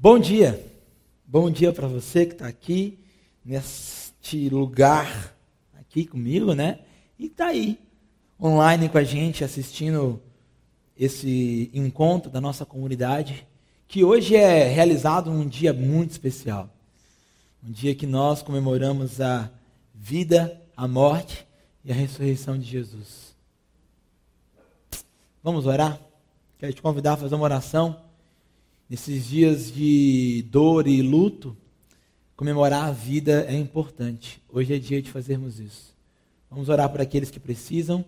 Bom dia. Bom dia para você que está aqui neste lugar aqui comigo, né? E está aí online com a gente assistindo esse encontro da nossa comunidade, que hoje é realizado num dia muito especial. Um dia que nós comemoramos a vida, a morte e a ressurreição de Jesus. Vamos orar? Quero te convidar a fazer uma oração. Nesses dias de dor e luto, comemorar a vida é importante. Hoje é dia de fazermos isso. Vamos orar por aqueles que precisam,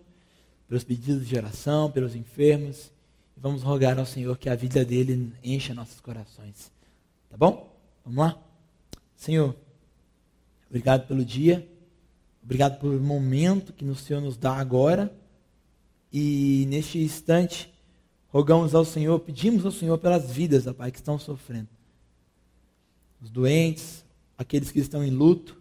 pelos pedidos de oração, pelos enfermos. E vamos rogar ao Senhor que a vida dele encha nossos corações. Tá bom? Vamos lá? Senhor, obrigado pelo dia. Obrigado pelo momento que o Senhor nos dá agora. E neste instante, rogamos ao Senhor, pedimos ao Senhor pelas vidas, ó Pai, que estão sofrendo. Os doentes, aqueles que estão em luto,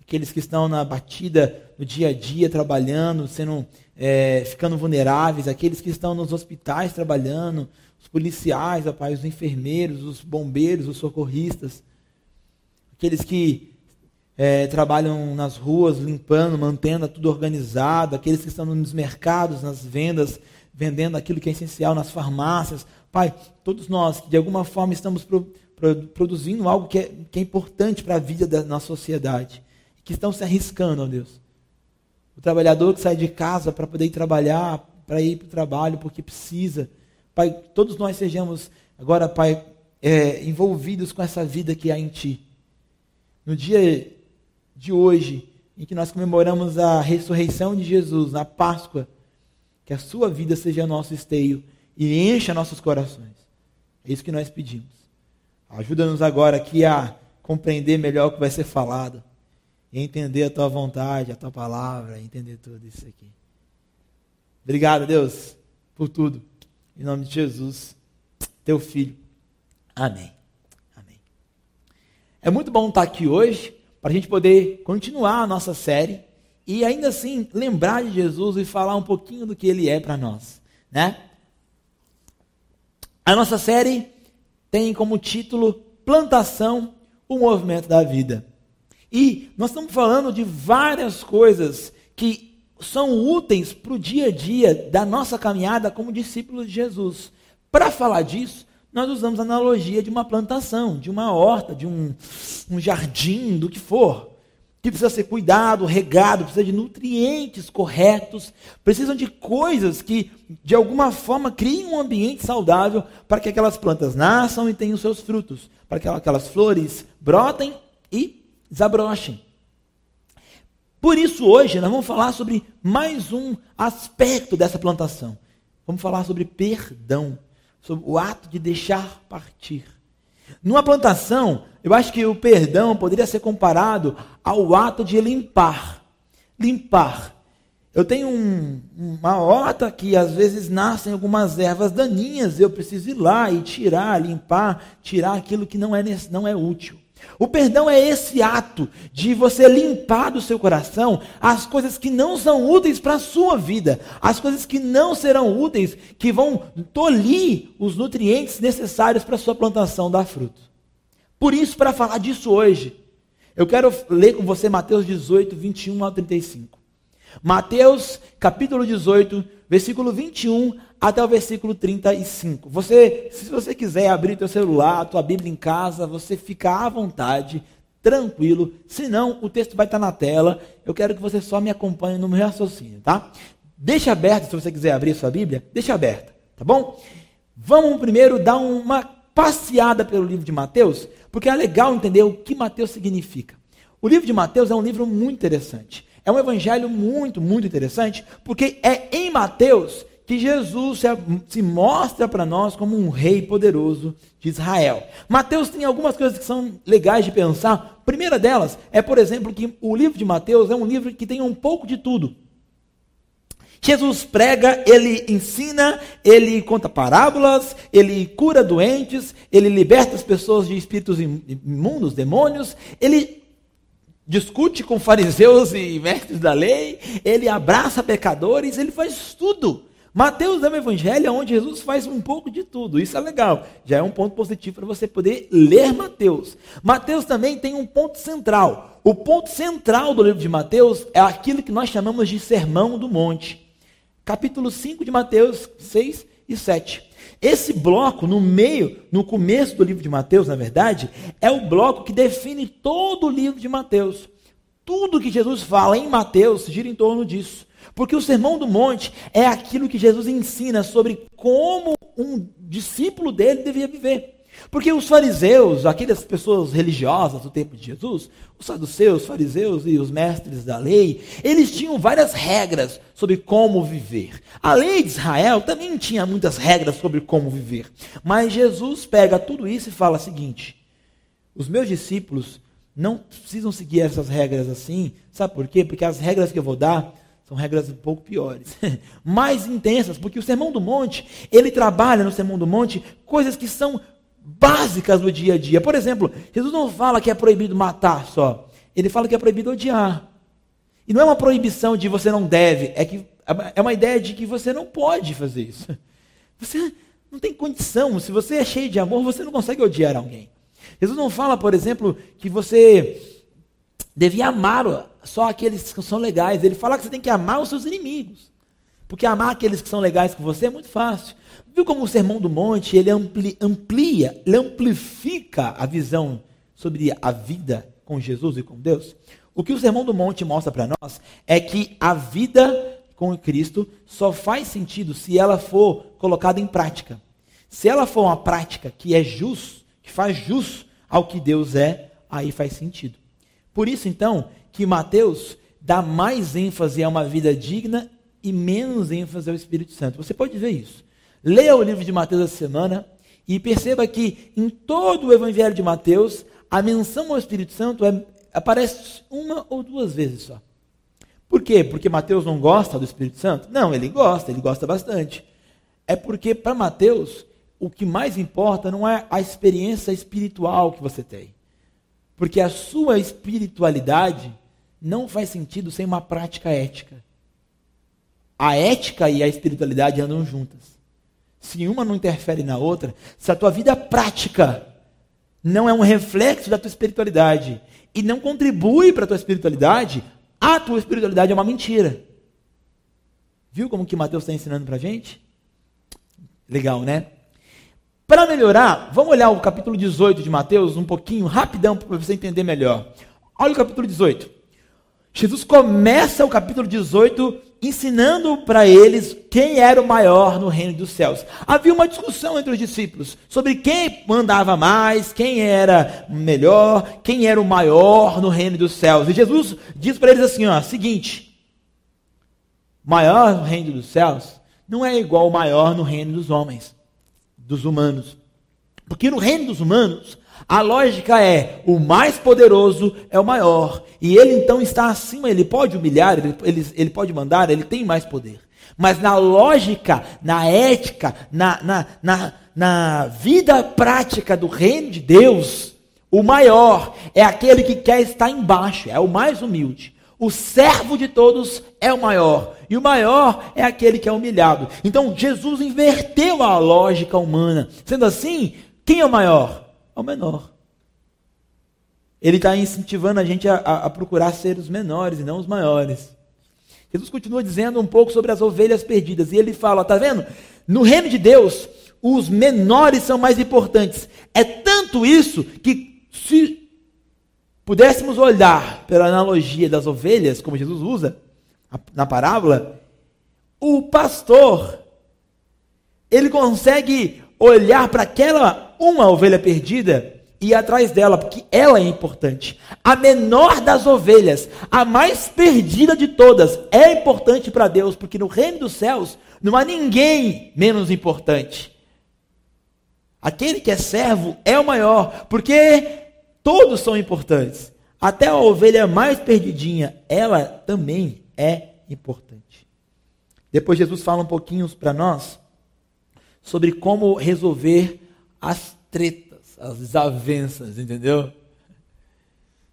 aqueles que estão na batida no dia a dia, trabalhando, sendo, é, ficando vulneráveis, aqueles que estão nos hospitais trabalhando, os policiais, ó Pai, os enfermeiros, os bombeiros, os socorristas, aqueles que é, trabalham nas ruas, limpando, mantendo tudo organizado, aqueles que estão nos mercados, nas vendas, vendendo aquilo que é essencial, nas farmácias. Pai, todos nós que de alguma forma estamos pro, pro, produzindo algo que é, que é importante para a vida da nossa sociedade, que estão se arriscando, ó Deus. O trabalhador que sai de casa para poder ir trabalhar, para ir para o trabalho, porque precisa. Pai, todos nós sejamos agora, Pai, é, envolvidos com essa vida que há em Ti. No dia de hoje, em que nós comemoramos a ressurreição de Jesus, na Páscoa, que a sua vida seja nosso esteio e encha nossos corações. É isso que nós pedimos. Ajuda-nos agora aqui a compreender melhor o que vai ser falado, e entender a tua vontade, a tua palavra, entender tudo isso aqui. Obrigado, Deus, por tudo. Em nome de Jesus, teu filho. Amém. Amém. É muito bom estar aqui hoje para a gente poder continuar a nossa série e ainda assim lembrar de Jesus e falar um pouquinho do que ele é para nós, né? A nossa série tem como título Plantação, o movimento da vida. E nós estamos falando de várias coisas que são úteis para o dia a dia da nossa caminhada como discípulos de Jesus. Para falar disso, nós usamos a analogia de uma plantação, de uma horta, de um, um jardim, do que for. Que precisa ser cuidado, regado, precisa de nutrientes corretos, precisam de coisas que, de alguma forma, criem um ambiente saudável para que aquelas plantas nasçam e tenham seus frutos, para que aquelas flores brotem e desabrochem. Por isso, hoje, nós vamos falar sobre mais um aspecto dessa plantação. Vamos falar sobre perdão sobre o ato de deixar partir. Numa plantação, eu acho que o perdão poderia ser comparado ao ato de limpar. Limpar. Eu tenho um, uma horta que às vezes nascem algumas ervas daninhas, eu preciso ir lá e tirar, limpar, tirar aquilo que não é, não é útil. O perdão é esse ato de você limpar do seu coração as coisas que não são úteis para a sua vida, as coisas que não serão úteis, que vão tolir os nutrientes necessários para a sua plantação dar fruto. Por isso, para falar disso hoje, eu quero ler com você Mateus 18, 21 a 35. Mateus, capítulo 18, versículo 21 até o versículo 35. Você, se você quiser abrir teu celular, tua Bíblia em casa, você fica à vontade, tranquilo. Se não, o texto vai estar na tela. Eu quero que você só me acompanhe no meu raciocínio, tá? Deixa aberto, se você quiser abrir sua Bíblia, deixa aberta, tá bom? Vamos primeiro dar uma passeada pelo livro de Mateus, porque é legal entender o que Mateus significa. O livro de Mateus é um livro muito interessante. É um evangelho muito, muito interessante, porque é em Mateus que Jesus se, mostra para nós como um rei poderoso de Israel. Mateus tem algumas coisas que são legais de pensar. A primeira delas é, por exemplo, que o livro de Mateus é um livro que tem um pouco de tudo. Jesus prega, ele ensina, ele conta parábolas, ele cura doentes, ele liberta as pessoas de espíritos imundos, demônios, ele discute com fariseus e mestres da lei, ele abraça pecadores, ele faz tudo Mateus é um evangelho onde Jesus faz um pouco de tudo. Isso é legal. Já é um ponto positivo para você poder ler Mateus. Mateus também tem um ponto central. O ponto central do livro de Mateus é aquilo que nós chamamos de Sermão do Monte. Capítulo 5 de Mateus 6 e 7. Esse bloco, no meio, no começo do livro de Mateus, na verdade, é o bloco que define todo o livro de Mateus. Tudo que Jesus fala em Mateus gira em torno disso. Porque o Sermão do Monte é aquilo que Jesus ensina sobre como um discípulo dele devia viver. Porque os fariseus, aquelas pessoas religiosas do tempo de Jesus, os saduceus, fariseus e os mestres da lei, eles tinham várias regras sobre como viver. A lei de Israel também tinha muitas regras sobre como viver. Mas Jesus pega tudo isso e fala o seguinte: os meus discípulos não precisam seguir essas regras assim. Sabe por quê? Porque as regras que eu vou dar são regras um pouco piores, mais intensas, porque o Sermão do Monte, ele trabalha no Sermão do Monte coisas que são básicas do dia a dia. Por exemplo, Jesus não fala que é proibido matar só, ele fala que é proibido odiar. E não é uma proibição de você não deve, é que é uma ideia de que você não pode fazer isso. Você não tem condição, se você é cheio de amor, você não consegue odiar alguém. Jesus não fala, por exemplo, que você devia amar só aqueles que são legais. Ele fala que você tem que amar os seus inimigos. Porque amar aqueles que são legais com você é muito fácil. Viu como o Sermão do Monte, ele ampli, amplia, ele amplifica a visão sobre a vida com Jesus e com Deus? O que o Sermão do Monte mostra para nós é que a vida com Cristo só faz sentido se ela for colocada em prática. Se ela for uma prática que é jus, que faz jus ao que Deus é, aí faz sentido. Por isso, então, que Mateus dá mais ênfase a uma vida digna e menos ênfase ao Espírito Santo. Você pode ver isso. Leia o livro de Mateus essa semana e perceba que em todo o Evangelho de Mateus, a menção ao Espírito Santo é, aparece uma ou duas vezes só. Por quê? Porque Mateus não gosta do Espírito Santo? Não, ele gosta, ele gosta bastante. É porque para Mateus, o que mais importa não é a experiência espiritual que você tem. Porque a sua espiritualidade não faz sentido sem uma prática ética. A ética e a espiritualidade andam juntas. Se uma não interfere na outra, se a tua vida prática não é um reflexo da tua espiritualidade e não contribui para a tua espiritualidade, a tua espiritualidade é uma mentira. Viu como que Mateus está ensinando para a gente? Legal, né? Para melhorar, vamos olhar o capítulo 18 de Mateus um pouquinho, rapidão, para você entender melhor. Olha o capítulo 18. Jesus começa o capítulo 18 ensinando para eles quem era o maior no reino dos céus. Havia uma discussão entre os discípulos sobre quem mandava mais, quem era melhor, quem era o maior no reino dos céus. E Jesus diz para eles assim: ó, seguinte, maior no reino dos céus não é igual ao maior no reino dos homens, dos humanos. Porque no reino dos humanos, a lógica é: o mais poderoso é o maior. E ele então está acima, ele pode humilhar, ele, ele, ele pode mandar, ele tem mais poder. Mas na lógica, na ética, na, na, na, na vida prática do reino de Deus, o maior é aquele que quer estar embaixo, é o mais humilde. O servo de todos é o maior. E o maior é aquele que é humilhado. Então Jesus inverteu a lógica humana. Sendo assim, quem é o maior? Ao menor. Ele está incentivando a gente a, a, procurar ser os menores e não os maiores. Jesus continua dizendo um pouco sobre as ovelhas perdidas. E ele fala: está vendo? No reino de Deus, os menores são mais importantes. É tanto isso que, se pudéssemos olhar pela analogia das ovelhas, como Jesus usa na parábola, o pastor, ele consegue olhar para aquela uma ovelha perdida e atrás dela, porque ela é importante. A menor das ovelhas, a mais perdida de todas, é importante para Deus, porque no reino dos céus não há ninguém menos importante. Aquele que é servo é o maior, porque todos são importantes. Até a ovelha mais perdidinha, ela também é importante. Depois Jesus fala um pouquinho para nós sobre como resolver as tretas, as desavenças, entendeu?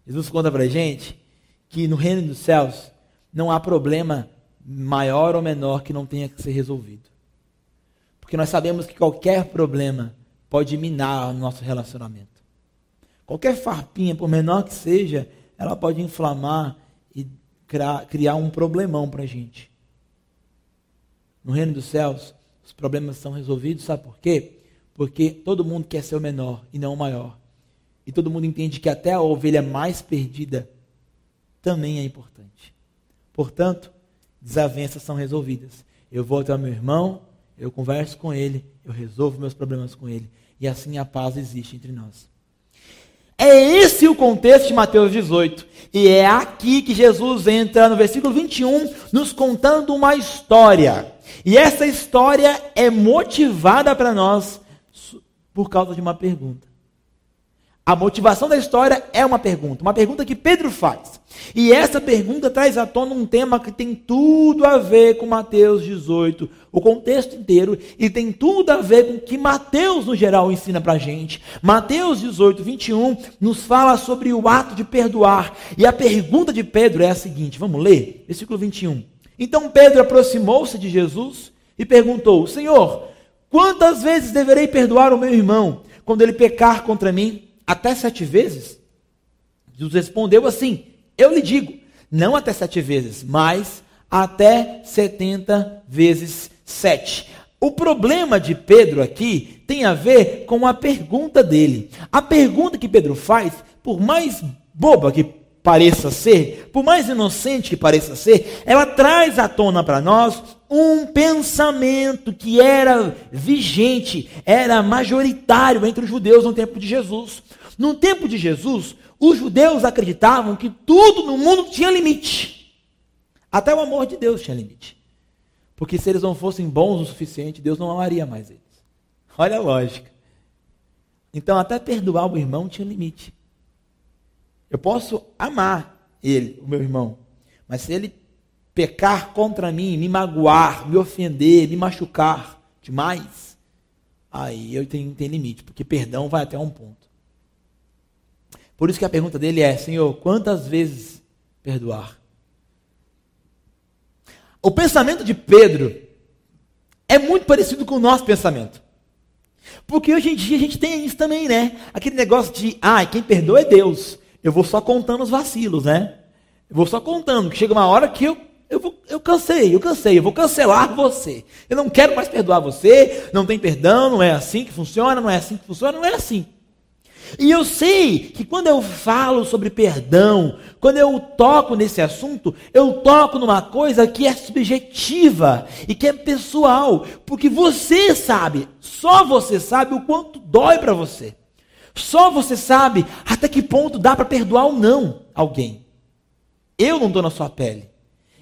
Jesus conta pra gente que no reino dos céus não há problema maior ou menor que não tenha que ser resolvido. Porque nós sabemos que qualquer problema pode minar o nosso relacionamento. Qualquer farpinha, por menor que seja, ela pode inflamar e criar um problemão para a gente. No reino dos céus, os problemas são resolvidos, sabe por quê? Porque todo mundo quer ser o menor e não o maior. E todo mundo entende que até a ovelha mais perdida também é importante. Portanto, desavenças são resolvidas. Eu vou até o meu irmão, eu converso com ele, eu resolvo meus problemas com ele. E assim a paz existe entre nós. É esse o contexto de Mateus 18. E é aqui que Jesus entra no versículo 21, nos contando uma história. E essa história é motivada para nós por causa de uma pergunta. A motivação da história é uma pergunta, uma pergunta que Pedro faz. E essa pergunta traz à tona um tema que tem tudo a ver com Mateus 18, o contexto inteiro, e tem tudo a ver com o que Mateus, no geral, ensina para a gente. Mateus 18, 21 nos fala sobre o ato de perdoar. E a pergunta de Pedro é a seguinte: vamos ler? Versículo 21. Então Pedro aproximou-se de Jesus e perguntou: Senhor, quantas vezes deverei perdoar o meu irmão quando ele pecar contra mim? até sete vezes? Jesus respondeu assim: Eu lhe digo, não até sete vezes, mas até setenta vezes sete. O problema de Pedro aqui tem a ver com a pergunta dele. A pergunta que Pedro faz, por mais boba que pareça ser, por mais inocente que pareça ser, ela traz à tona para nós um pensamento que era vigente, era majoritário entre os judeus no tempo de Jesus. No tempo de Jesus, os judeus acreditavam que tudo no mundo tinha limite. Até o amor de Deus tinha limite. Porque se eles não fossem bons o suficiente, Deus não amaria mais eles. Olha a lógica. Então, até perdoar o irmão tinha limite. Eu posso amar ele, o meu irmão, mas se ele pecar contra mim, me magoar, me ofender, me machucar demais, aí eu tenho, limite, porque perdão vai até um ponto. Por isso que a pergunta dele é: Senhor, quantas vezes perdoar? O pensamento de Pedro é muito parecido com o nosso pensamento. Porque hoje em dia a gente tem isso também, né? Aquele negócio de, ah, quem perdoa é Deus. Eu vou só contando os vacilos, né? Eu vou só contando, que chega uma hora que eu, eu, vou, eu cansei, eu cansei, eu vou cancelar você. Eu não quero mais perdoar você, não tem perdão, não é assim que funciona, não é assim que funciona, não é assim. E eu sei que quando eu falo sobre perdão, quando eu toco nesse assunto, eu toco numa coisa que é subjetiva e que é pessoal, porque você sabe, só você sabe o quanto dói para você. Só você sabe até que ponto dá para perdoar ou não alguém. Eu não estou na sua pele.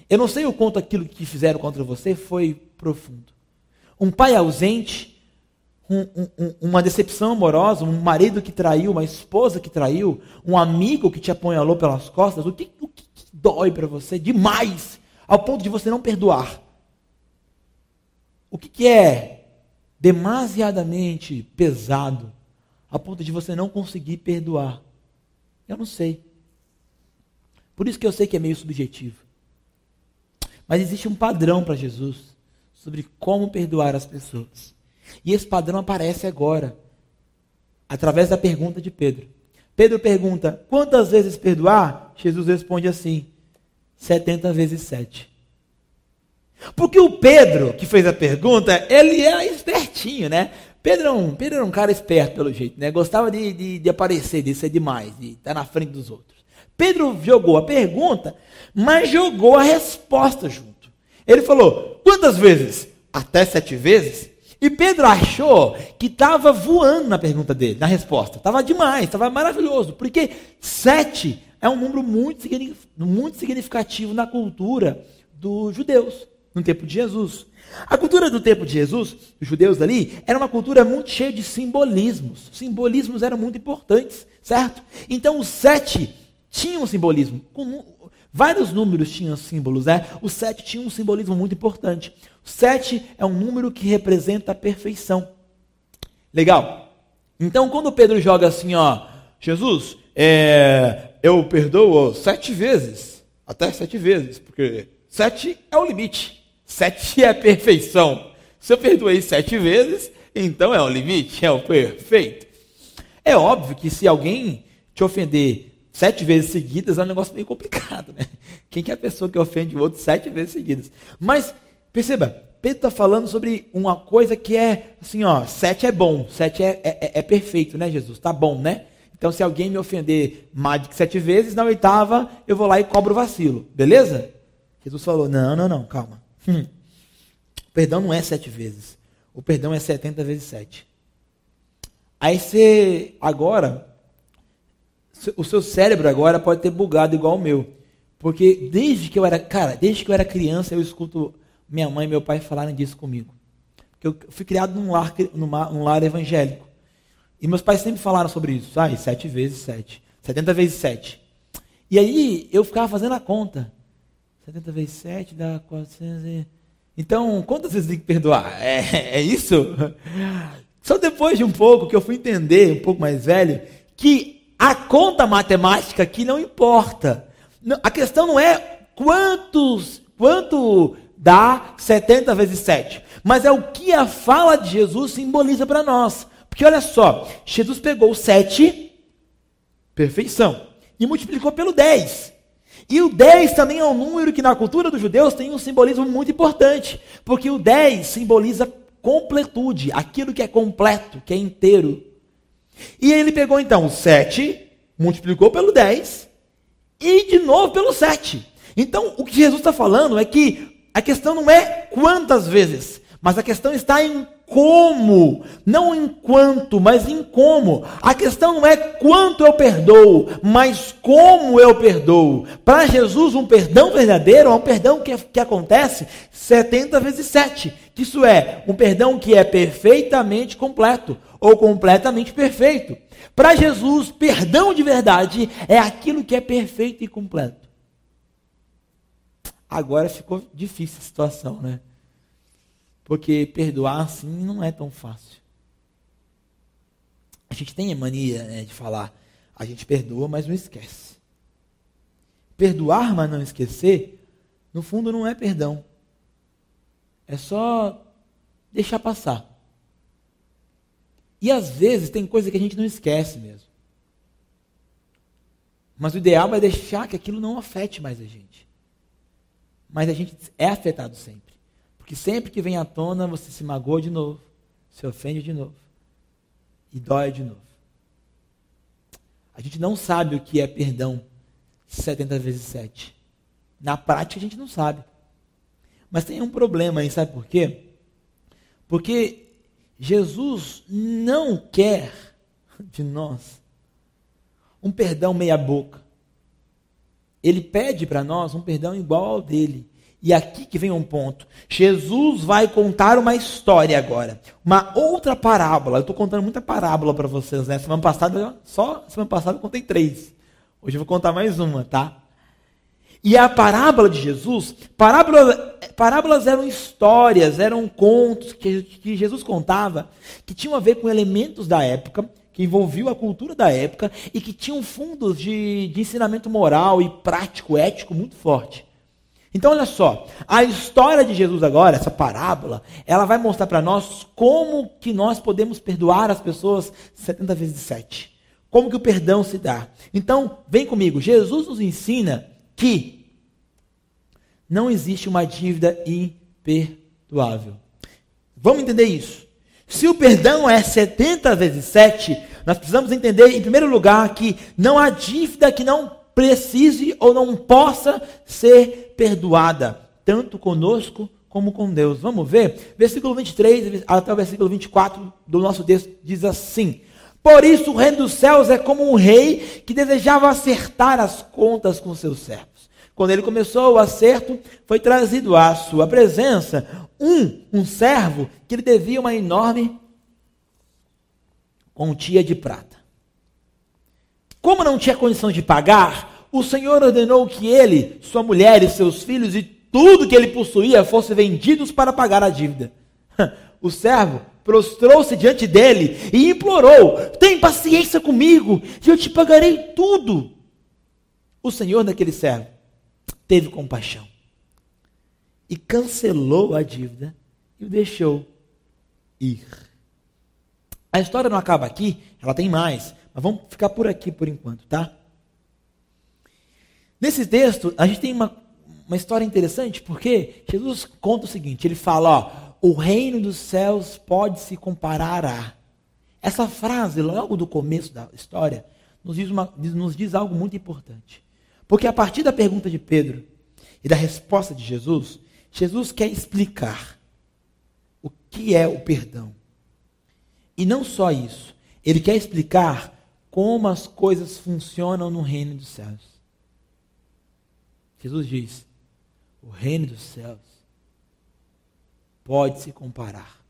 Eu não sei o quanto aquilo que fizeram contra você foi profundo. Um pai ausente um, um, uma decepção amorosa, um marido que traiu, uma esposa que traiu, um amigo que te apunhalou pelas costas, o que, o que, dói para você demais, ao ponto de você não perdoar? O que, que é demasiadamente pesado, a ponto de você não conseguir perdoar? Eu não sei. Por isso que eu sei que é meio subjetivo. Mas existe um padrão para Jesus sobre como perdoar as pessoas. E esse padrão aparece agora, através da pergunta de Pedro. Pedro pergunta: quantas vezes perdoar? Jesus responde assim: 70 vezes 7. Porque o Pedro, que fez a pergunta, ele é espertinho, né? Pedro, é um, Pedro era um cara esperto, pelo jeito, né? Gostava de, de, de aparecer, de ser demais, de estar na frente dos outros. Pedro jogou a pergunta, mas jogou a resposta junto. Ele falou: quantas vezes? Até sete vezes? E Pedro achou que estava voando na pergunta dele, na resposta. Estava demais, estava maravilhoso. Porque sete é um número muito, significativo na cultura dos judeus, no tempo de Jesus. A cultura do tempo de Jesus, os judeus ali, era uma cultura muito cheia de simbolismos. Simbolismos eram muito importantes, certo? Então o sete tinha um simbolismo. Vários números tinham símbolos, né? O 7 tinha um simbolismo muito importante. O 7 é um número que representa a perfeição. Legal. Então, quando Pedro joga assim, ó, Jesus, é, eu perdoo sete vezes, até sete vezes, porque Sete é o limite. Sete é a perfeição. Se eu perdoei sete vezes, então é o limite, é o perfeito. É óbvio que se alguém te ofender sete vezes seguidas é um negócio meio complicado, né? Quem que é a pessoa que ofende o outro sete vezes seguidas? Mas, perceba, Pedro está falando sobre uma coisa que é assim, ó, sete é bom, sete é, é, é, é perfeito, né, Jesus? Tá bom, né? Então, se alguém me ofender mais de sete vezes, na oitava eu vou lá e cobro o vacilo, beleza? Jesus falou: não, não, não, calma. Hum. O perdão não é sete vezes. O perdão é setenta vezes sete. Aí você, agora, o seu cérebro agora pode ter bugado igual o meu. Porque desde que eu era, cara, desde que eu era criança, eu escuto minha mãe e meu pai falarem disso comigo. Porque eu fui criado num lar, num lar evangélico. E meus pais sempre falaram sobre isso. Ah, sete vezes sete. Setenta vezes sete. E aí eu ficava fazendo a conta. 70 vezes 7 dá 400. E... Então, quantas vezes tem que perdoar? É, é isso? Só depois de um pouco que eu fui entender, um pouco mais velho, que a conta matemática aqui não importa. A questão não é quantos, quanto dá 70 vezes 7, mas é o que a fala de Jesus simboliza para nós. Porque olha só, Jesus pegou 7, perfeição, e multiplicou pelo 10. E o 10 também é um número que na cultura dos judeus tem um simbolismo muito importante, porque o 10 simboliza completude, aquilo que é completo, que é inteiro. E ele pegou então o 7, multiplicou pelo 10 e de novo pelo 7. Então, o que Jesus está falando é que a questão não é quantas vezes, mas a questão está em como, não em quanto, mas em como. A questão não é quanto eu perdoo, mas como eu perdoo. Para Jesus, um perdão verdadeiro é um perdão que, que acontece 70 vezes 7. Isso é, um perdão que é perfeitamente completo ou completamente perfeito. Para Jesus, perdão de verdade é aquilo que é perfeito e completo. Agora ficou difícil a situação, né? Porque perdoar assim não é tão fácil. A gente tem a mania né, de falar, a gente perdoa, mas não esquece. Perdoar, mas não esquecer, no fundo não é perdão. É só deixar passar. E às vezes tem coisa que a gente não esquece mesmo. Mas o ideal é deixar que aquilo não afete mais a gente. Mas a gente é afetado sempre. Porque sempre que vem à tona, você se magoa de novo, se ofende de novo e dói de novo. A gente não sabe o que é perdão 70 vezes 7. Na prática a gente não sabe. Mas tem um problema aí, sabe por quê? Porque Jesus não quer de nós um perdão meia boca. Ele pede para nós um perdão igual ao dele. E aqui que vem um ponto. Jesus vai contar uma história agora. Uma outra parábola. Eu estou contando muita parábola para vocês, né? Semana passada, só semana passada eu contei três. Hoje eu vou contar mais uma, tá? E a parábola de Jesus, parábolas, parábolas eram histórias, eram contos que, que Jesus contava, que tinham a ver com elementos da época, que envolviam a cultura da época e que tinham fundos de, de ensinamento moral e prático, ético muito forte. Então, olha só, a história de Jesus agora, essa parábola, ela vai mostrar para nós como que nós podemos perdoar as pessoas 70 vezes 7. Como que o perdão se dá. Então, vem comigo. Jesus nos ensina que não existe uma dívida imperdoável. Vamos entender isso. Se o perdão é 70 vezes 7, nós precisamos entender, em primeiro lugar, que não há dívida que não precise ou não possa ser perdoada, tanto conosco como com Deus. Vamos ver? Versículo 23 até o versículo 24 do nosso texto diz assim: Por isso o reino dos céus é como um rei que desejava acertar as contas com seus servos. Quando ele começou o acerto, foi trazido à sua presença um, um servo que lhe devia uma enorme quantia de prata. Como não tinha condição de pagar, o Senhor ordenou que ele, sua mulher e seus filhos e tudo que ele possuía fossem vendidos para pagar a dívida. O servo prostrou-se diante dele e implorou: Tem paciência comigo, e eu te pagarei tudo. O Senhor daquele servo teve compaixão. e cancelou a dívida e o deixou ir. A história não acaba aqui, ela tem mais, mas vamos ficar por aqui por enquanto, tá? Nesse texto, a gente tem uma, uma história interessante, porque Jesus conta o seguinte: ele fala, ó, o reino dos céus pode se comparar a. Essa frase, logo do começo da história, nos diz, uma, nos diz algo muito importante. Porque a partir da pergunta de Pedro e da resposta de Jesus, Jesus quer explicar o que é o perdão. E não só isso, ele quer explicar como as coisas funcionam no reino dos céus. Jesus diz: o reino dos céus pode se comparar.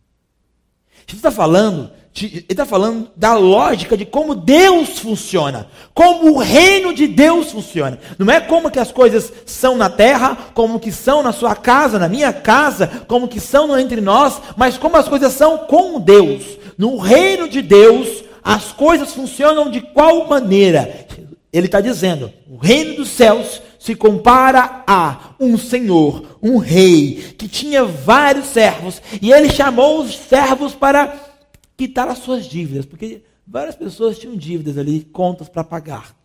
Jesus está falando, ele está falando da lógica de como Deus funciona, como o reino de Deus funciona. Não é como que as coisas são na terra, como que são na sua casa, na minha casa, como que são entre nós, mas como as coisas são com Deus. No reino de Deus, as coisas funcionam de qual maneira? Ele está dizendo: o reino dos céus se compara a um senhor, um rei, que tinha vários servos, e ele chamou os servos para quitar as suas dívidas, porque várias pessoas tinham dívidas ali, contas para pagar.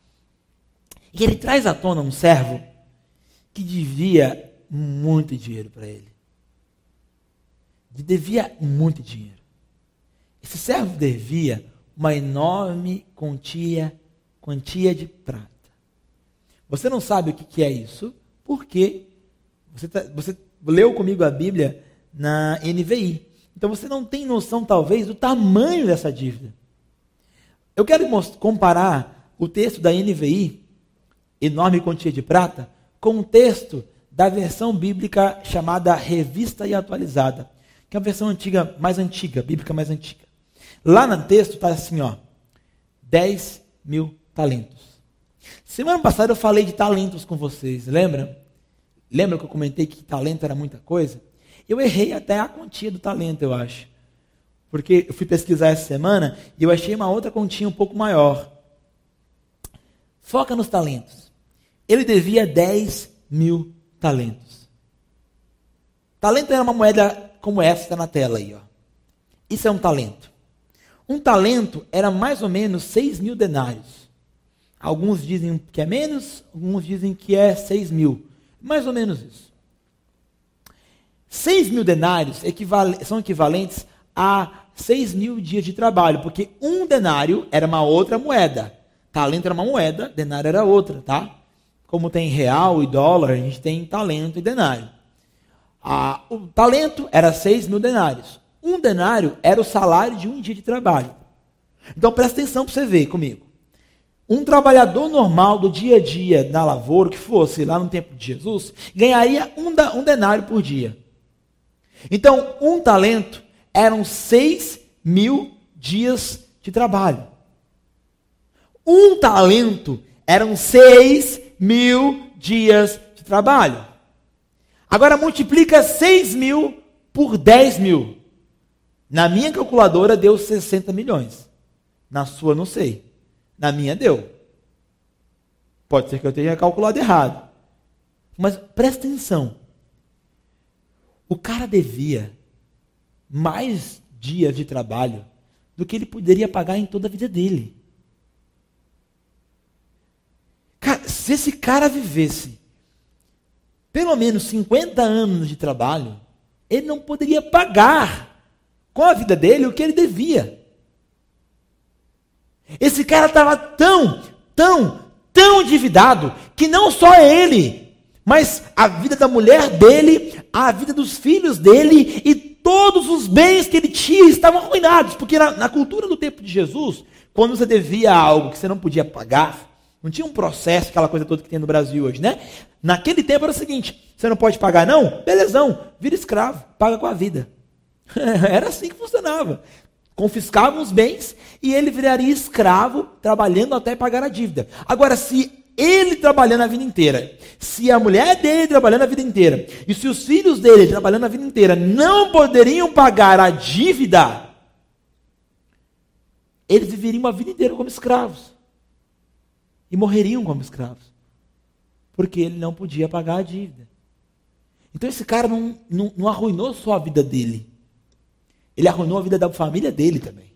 E ele traz à tona um servo que devia muito dinheiro para ele. Devia muito dinheiro. Esse servo devia uma enorme quantia, quantia de prata. Você não sabe o que, é isso, porque você, tá, você leu comigo a Bíblia na NVI. Então você não tem noção, talvez, do tamanho dessa dívida. Eu quero comparar o texto da NVI, enorme quantia de prata, com o texto da versão bíblica chamada Revista e Atualizada, que é a versão antiga, mais antiga, bíblica mais antiga. Lá no texto está assim, ó, 10 mil talentos. Semana passada eu falei de talentos com vocês, lembra? Lembra que eu comentei que talento era muita coisa? Eu errei até a quantia do talento, eu acho. Porque eu fui pesquisar essa semana e eu achei uma outra quantia um pouco maior. Foca nos talentos. Ele devia 10 mil talentos. Talento era uma moeda como essa está na tela aí. Ó. Isso é um talento. Um talento era mais ou menos 6 mil denários. Alguns dizem que é menos, alguns dizem que é 6 mil. Mais ou menos isso. 6 mil denários são equivalentes a 6 mil dias de trabalho, porque um denário era uma outra moeda. Talento era uma moeda, denário era outra, tá? Como tem real e dólar, a gente tem talento e denário. Ah, o talento era 6 mil denários. Um denário era o salário de um dia de trabalho. Então presta atenção para você ver comigo. Um trabalhador normal do dia a dia na lavoura, que fosse lá no tempo de Jesus, ganharia um, um denário por dia. Então, um talento eram seis mil dias de trabalho. Um talento eram seis mil dias de trabalho. Agora multiplica seis mil por dez mil. Na minha calculadora deu 60 milhões. Na sua, não sei. Na minha deu. Pode ser que eu tenha calculado errado. Mas presta atenção. O cara devia mais dias de trabalho do que ele poderia pagar em toda a vida dele. Se esse cara vivesse pelo menos 50 anos de trabalho, ele não poderia pagar com a vida dele o que ele devia. Esse cara estava tão, tão, tão endividado que não só ele, mas a vida da mulher dele, a vida dos filhos dele e todos os bens que ele tinha estavam arruinados. Porque na, na cultura do tempo de Jesus, quando você devia algo que você não podia pagar, não tinha um processo, aquela coisa toda que tem no Brasil hoje, né? Naquele tempo era o seguinte: você não pode pagar, não? Belezão, vira escravo, paga com a vida. era assim que funcionava confiscavam os bens e ele viraria escravo, trabalhando até pagar a dívida. Agora, se ele trabalhando a vida inteira, se a mulher dele trabalhando a vida inteira, e se os filhos dele trabalhando a vida inteira não poderiam pagar a dívida, eles viveriam a vida inteira como escravos. E morreriam como escravos. Porque ele não podia pagar a dívida. Então esse cara não, não, não arruinou só a vida dele. Ele arruinou a vida da família dele também.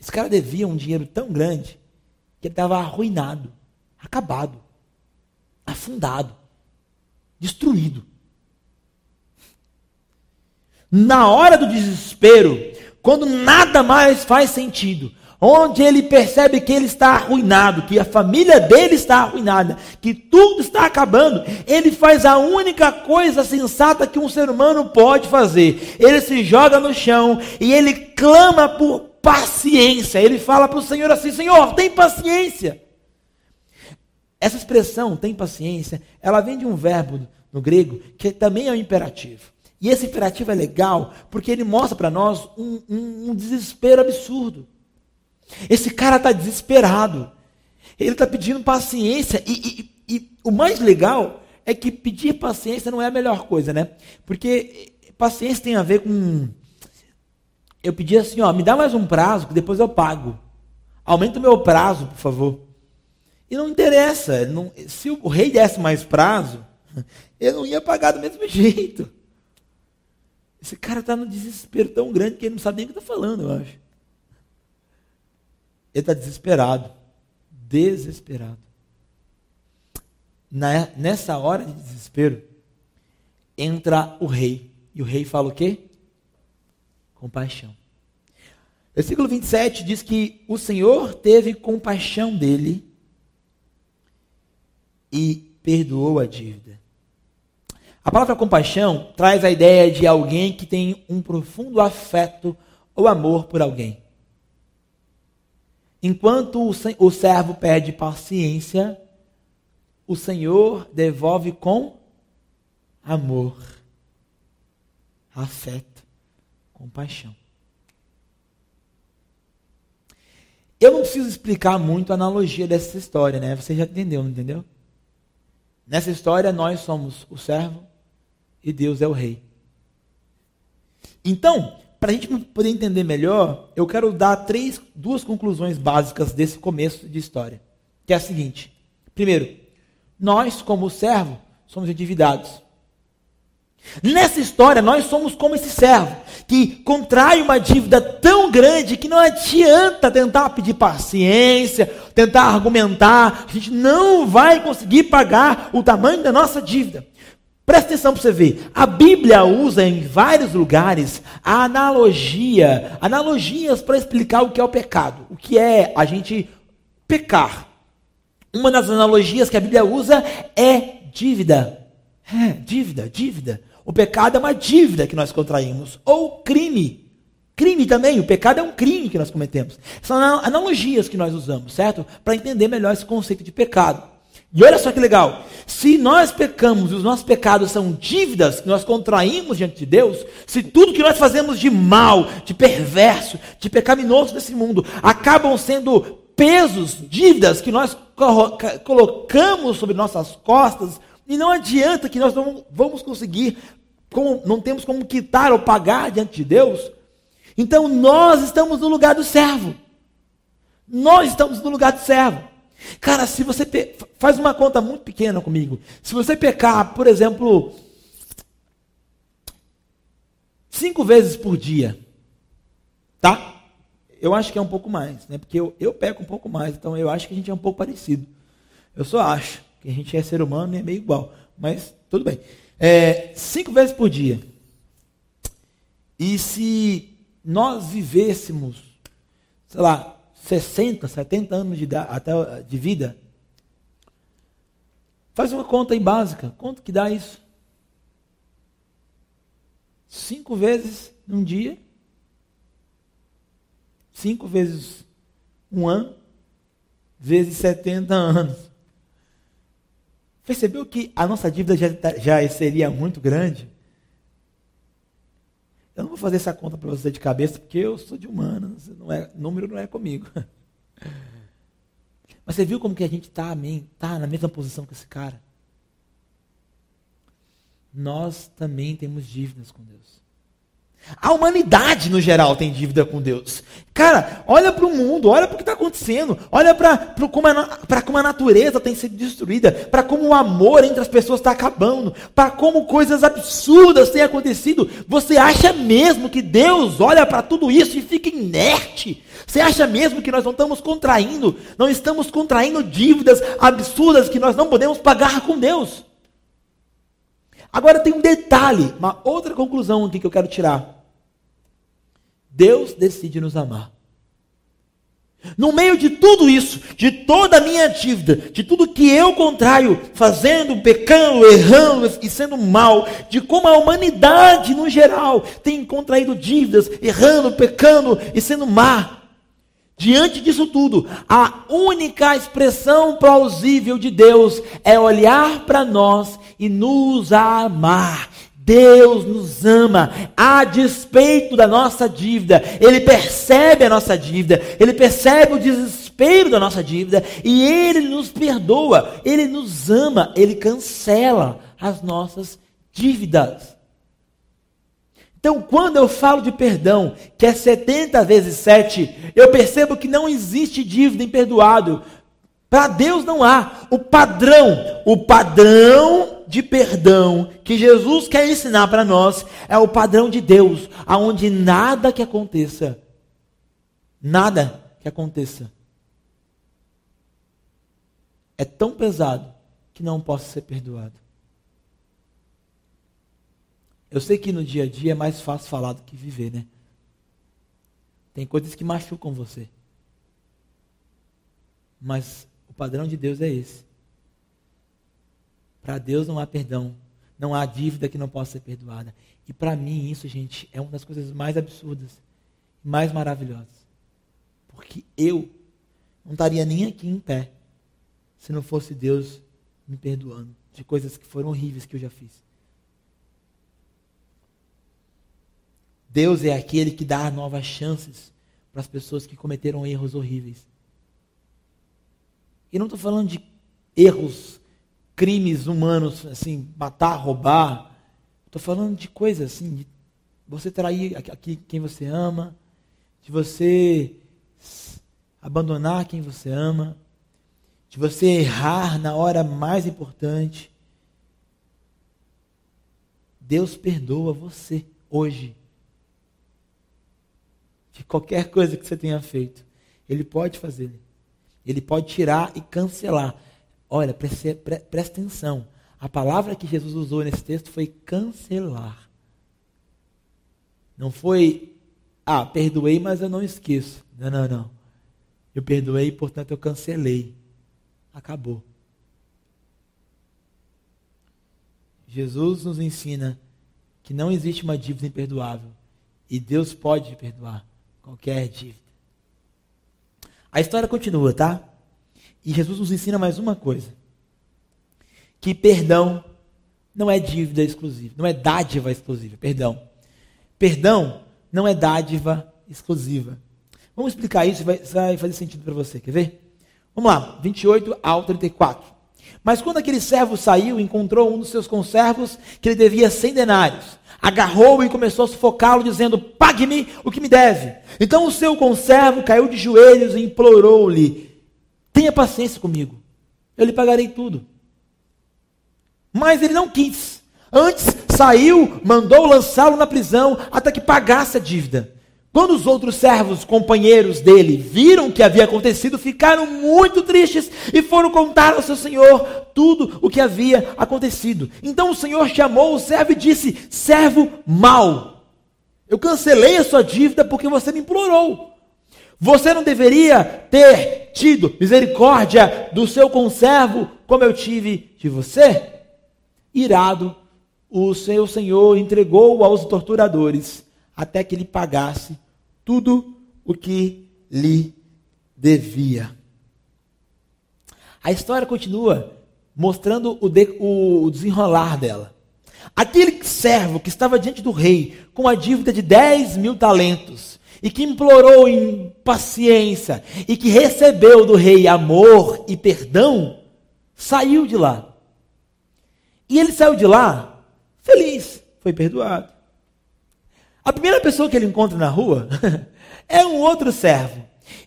Esse cara devia um dinheiro tão grande que ele estava arruinado, acabado, afundado, destruído. Na hora do desespero, quando nada mais faz sentido, onde ele percebe que ele está arruinado, que a família dele está arruinada, que tudo está acabando, ele faz a única coisa sensata que um ser humano pode fazer. Ele se joga no chão e ele clama por paciência. Ele fala para o Senhor assim: Senhor, tem paciência. Essa expressão, tem paciência, ela vem de um verbo no grego que também é um imperativo. E esse imperativo é legal porque ele mostra para nós um, um, um desespero absurdo. Esse cara está desesperado. Ele está pedindo paciência. E, e, e, o mais legal é que pedir paciência não é a melhor coisa, né? Porque paciência tem a ver com. Eu pedi assim, ó, me dá mais um prazo que depois eu pago. Aumenta o meu prazo, por favor. E não interessa. Não, se o rei desse mais prazo, eu não ia pagar do mesmo jeito. Esse cara está no desespero tão grande que ele não sabe nem o que está falando, eu acho. Ele está desesperado. Desesperado. Na, nessa hora de desespero, entra o rei. E o rei fala o quê? Compaixão. Versículo 27 diz que o Senhor teve compaixão dele e perdoou a dívida. A palavra compaixão traz a ideia de alguém que tem um profundo afeto ou amor por alguém. Enquanto o servo pede paciência, o Senhor devolve com amor, afeto, compaixão. Eu não preciso explicar muito a analogia dessa história, né? Você já entendeu, não entendeu? Nessa história, nós somos o servo e Deus é o rei. Então, para a gente poder entender melhor, eu quero dar três, duas conclusões básicas desse começo de história. Que é a seguinte: primeiro, nós, como servo, somos endividados. Nessa história, nós somos como esse servo, que contrai uma dívida tão grande que não adianta tentar pedir paciência, tentar argumentar, a gente não vai conseguir pagar o tamanho da nossa dívida. Presta atenção para você ver. A Bíblia usa em vários lugares a analogia, analogias para explicar o que é o pecado, o que é a gente pecar. Uma das analogias que a Bíblia usa é dívida. É, dívida, dívida. O pecado é uma dívida que nós contraímos. Ou crime. Crime também, o pecado é um crime que nós cometemos. São analogias que nós usamos, certo? Para entender melhor esse conceito de pecado. E olha só que legal. Se nós pecamos e os nossos pecados são dívidas que nós contraímos diante de Deus, se tudo que nós fazemos de mal, de perverso, de pecaminoso nesse mundo, acabam sendo pesos, dívidas que nós colocamos sobre nossas costas, e não adianta que nós não vamos conseguir, não temos como quitar ou pagar diante de Deus, então nós estamos no lugar do servo. Nós estamos no lugar do servo. Cara, se você pe... faz uma conta muito pequena comigo, se você pecar, por exemplo, cinco vezes por dia, tá? Eu acho que é um pouco mais, né? Porque eu, eu peco um pouco mais, então eu acho que a gente é um pouco parecido. Eu só acho que a gente é ser humano e é meio igual, mas tudo bem. É, cinco vezes por dia. E se nós vivêssemos, sei lá, 60, 70 anos de, até, de vida. Faz uma conta aí básica. Quanto que dá isso? Cinco vezes num dia. Cinco vezes um ano. Vezes 70 anos. Percebeu que a nossa dívida já, já seria muito grande? Eu não vou fazer essa conta para você de cabeça, porque eu sou de humanas, não é, número não é comigo. Mas você viu como que a gente está, amém? Está na mesma posição que esse cara? Nós também temos dívidas com Deus. A humanidade, no geral, tem dívida com Deus. Cara, olha para o mundo, olha para o que está acontecendo, olha para como, a, como a natureza tem sido destruída, para como o amor entre as pessoas está acabando, para como coisas absurdas têm acontecido. Você acha mesmo que Deus olha para tudo isso e fica inerte? Você acha mesmo que nós não estamos contraindo, não estamos contraindo dívidas absurdas que nós não podemos pagar com Deus? Agora tem um detalhe, uma outra conclusão aqui que eu quero tirar. Deus decide nos amar. No meio de tudo isso, de toda a minha dívida, de tudo que eu contraio, fazendo, pecando, errando e sendo mal, de como a humanidade no geral tem contraído dívidas, errando, pecando e sendo má. Diante disso tudo, a única expressão plausível de Deus é olhar para nós e nos amar Deus nos ama a despeito da nossa dívida. Ele percebe a nossa dívida, ele percebe o desespero da nossa dívida e ele nos perdoa, ele nos ama, ele cancela as nossas dívidas. Então, quando eu falo de perdão, que é 70 vezes 7, eu percebo que não existe dívida imperdoável. Para Deus não há. O padrão, o padrão de perdão que Jesus quer ensinar para nós é o padrão de Deus, aonde nada que aconteça, nada que aconteça, é tão pesado que não possa ser perdoado. Eu sei que no dia a dia é mais fácil falar do que viver, né? Tem coisas que machucam você. Mas padrão de Deus é esse. Para Deus não há perdão, não há dívida que não possa ser perdoada. E para mim isso, gente, é uma das coisas mais absurdas, mais maravilhosas. Porque eu não estaria nem aqui em pé se não fosse Deus me perdoando de coisas que foram horríveis que eu já fiz. Deus é aquele que dá novas chances para as pessoas que cometeram erros horríveis. E não estou falando de erros crimes humanos, assim, matar, roubar. Estou falando de coisas assim, de você trair aqui quem você ama, de você abandonar quem você ama, de você errar na hora mais importante. Deus perdoa você hoje. De qualquer coisa que você tenha feito. Ele pode fazer. Ele pode tirar e cancelar. Olha, preste, pre, presta atenção. A palavra que Jesus usou nesse texto foi cancelar. Não foi, ah, perdoei, mas eu não esqueço. Não, não, não. Eu perdoei, portanto eu cancelei. Acabou. Jesus nos ensina que não existe uma dívida imperdoável. E Deus pode perdoar qualquer dívida. A história continua, tá? E Jesus nos ensina mais uma coisa: que perdão não é dívida exclusiva, não é dádiva exclusiva, perdão. Perdão não é dádiva exclusiva. Vamos explicar isso, vai, vai fazer sentido para você, quer ver? Vamos lá, 28 ao 34. Mas quando aquele servo saiu, encontrou um dos seus conservos que ele devia cem denários. Agarrou-o e começou a sufocá-lo, dizendo: Pague-me o que me deve. Então o seu conservo caiu de joelhos e implorou-lhe: Tenha paciência comigo. Eu lhe pagarei tudo. Mas ele não quis. Antes saiu, mandou lançá-lo na prisão até que pagasse a dívida. Quando os outros servos, companheiros dele, viram o que havia acontecido, ficaram muito tristes e foram contar ao seu senhor tudo o que havia acontecido. Então o senhor chamou o servo e disse: Servo mau, eu cancelei a sua dívida porque você me implorou. Você não deveria ter tido misericórdia do seu conservo como eu tive de você? Irado, o seu senhor entregou-o aos torturadores até que lhe pagasse tudo o que lhe devia. A história continua mostrando o, de, o desenrolar dela. Aquele servo que estava diante do rei com a dívida de 10 mil talentos e que implorou em paciência e que recebeu do rei amor e perdão, saiu de lá. E ele saiu de lá feliz, foi perdoado. A primeira pessoa que ele encontra na rua é um outro servo.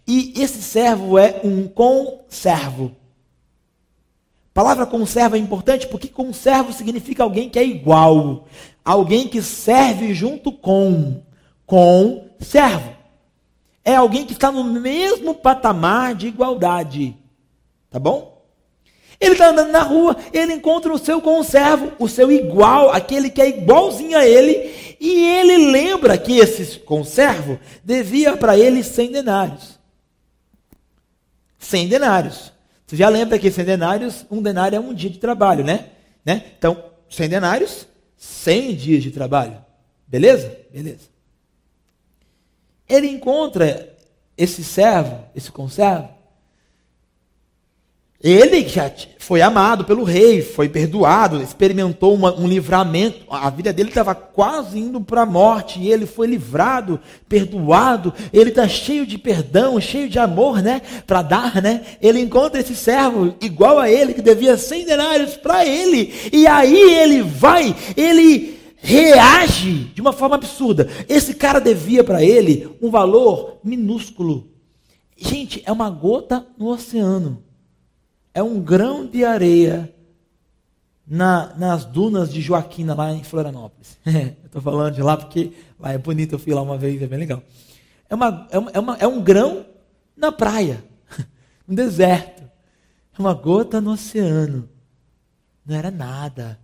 E esse servo é um conservo. A palavra conservo é importante porque conservo significa alguém que é igual, alguém que serve junto com, com servo. É alguém que está no mesmo patamar de igualdade. Tá bom? Ele está andando na rua, ele encontra o seu conservo, o seu igual, aquele que é igualzinho a ele, e ele lembra que esse conservo devia para ele 100 denários. 100 denários. Você já lembra que 100 denários, um denário é um dia de trabalho, né? né? Então, 100 denários, 100 dias de trabalho. Beleza? Beleza. Ele encontra esse servo, esse conservo, ele já foi amado pelo rei, foi perdoado, experimentou uma, um livramento. A vida dele estava quase indo para a morte e ele foi livrado, perdoado. Ele está cheio de perdão, cheio de amor, né? Para dar, né? Ele encontra esse servo igual a ele que devia 100 denários para ele. E aí ele vai, ele reage de uma forma absurda. Esse cara devia para ele um valor minúsculo. Gente, é uma gota no oceano é um grão de areia na, nas dunas de Joaquina, lá em Florianópolis. estou falando de lá porque lá é bonito, eu fui lá uma vez, é bem legal. É, uma, é, uma, é, uma, é um grão na praia, no deserto. É uma gota no oceano. Não era nada.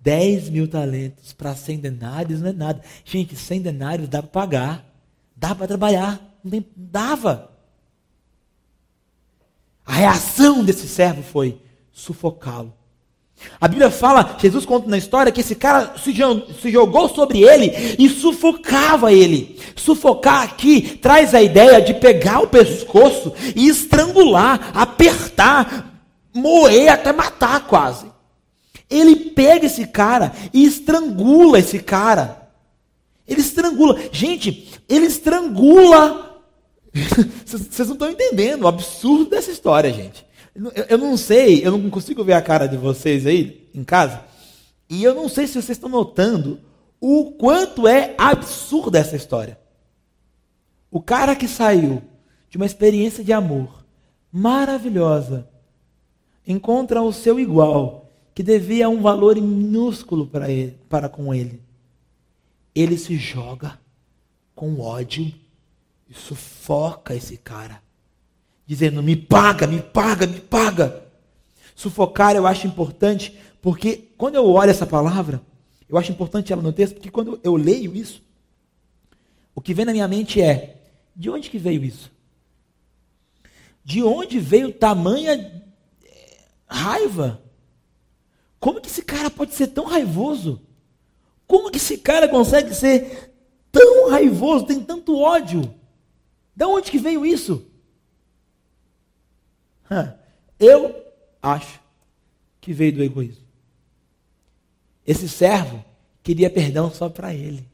10 mil talentos para 100 denários não é nada. Gente, 100 denários dá para pagar. Dá para trabalhar. Não dava. A reação desse servo foi sufocá-lo. A Bíblia fala, Jesus conta na história que esse cara se jogou sobre ele e sufocava ele. Sufocar aqui traz a ideia de pegar o pescoço e estrangular, apertar, moer até matar quase. Ele pega esse cara e estrangula esse cara. Ele estrangula. Gente, ele estrangula vocês não estão entendendo o absurdo dessa história, gente. Eu, não sei, eu não consigo ver a cara de vocês aí em casa. E eu não sei se vocês estão notando o quanto é absurda essa história. O cara que saiu de uma experiência de amor maravilhosa encontra o seu igual, que devia um valor minúsculo para ele, para com ele. Ele se joga com ódio e sufoca esse cara, dizendo: me paga, me paga, me paga. Sufocar eu acho importante, porque quando eu olho essa palavra, eu acho importante ela no texto, porque quando eu leio isso, o que vem na minha mente é: de onde que veio isso? De onde veio tamanha eh, raiva? Como que esse cara pode ser tão raivoso? Como que esse cara consegue ser tão raivoso, tem tanto ódio? De onde que veio isso? Eu acho que veio do egoísmo. Esse servo queria perdão só para ele.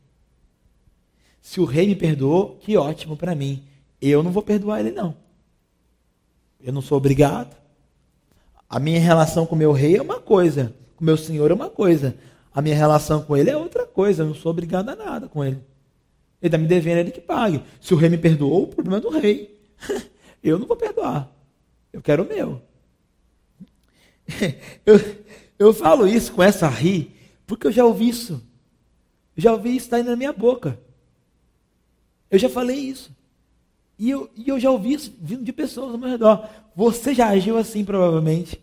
Se o rei me perdoou, que ótimo para mim. Eu não vou perdoar ele, não. Eu não sou obrigado. A minha relação com meu rei é uma coisa, com meu senhor é uma coisa. A minha relação com ele é outra coisa. Eu não sou obrigado a nada com ele. Ele está me devendo, ele que pague. Se o rei me perdoou, o problema é do rei. Eu não vou perdoar. Eu quero o meu. Eu, eu falo isso com essa ri, porque eu já ouvi isso. Eu já ouvi isso saindo na minha boca. Eu já falei isso. E eu, e eu já ouvi isso vindo de pessoas ao meu redor. Você já agiu assim, provavelmente.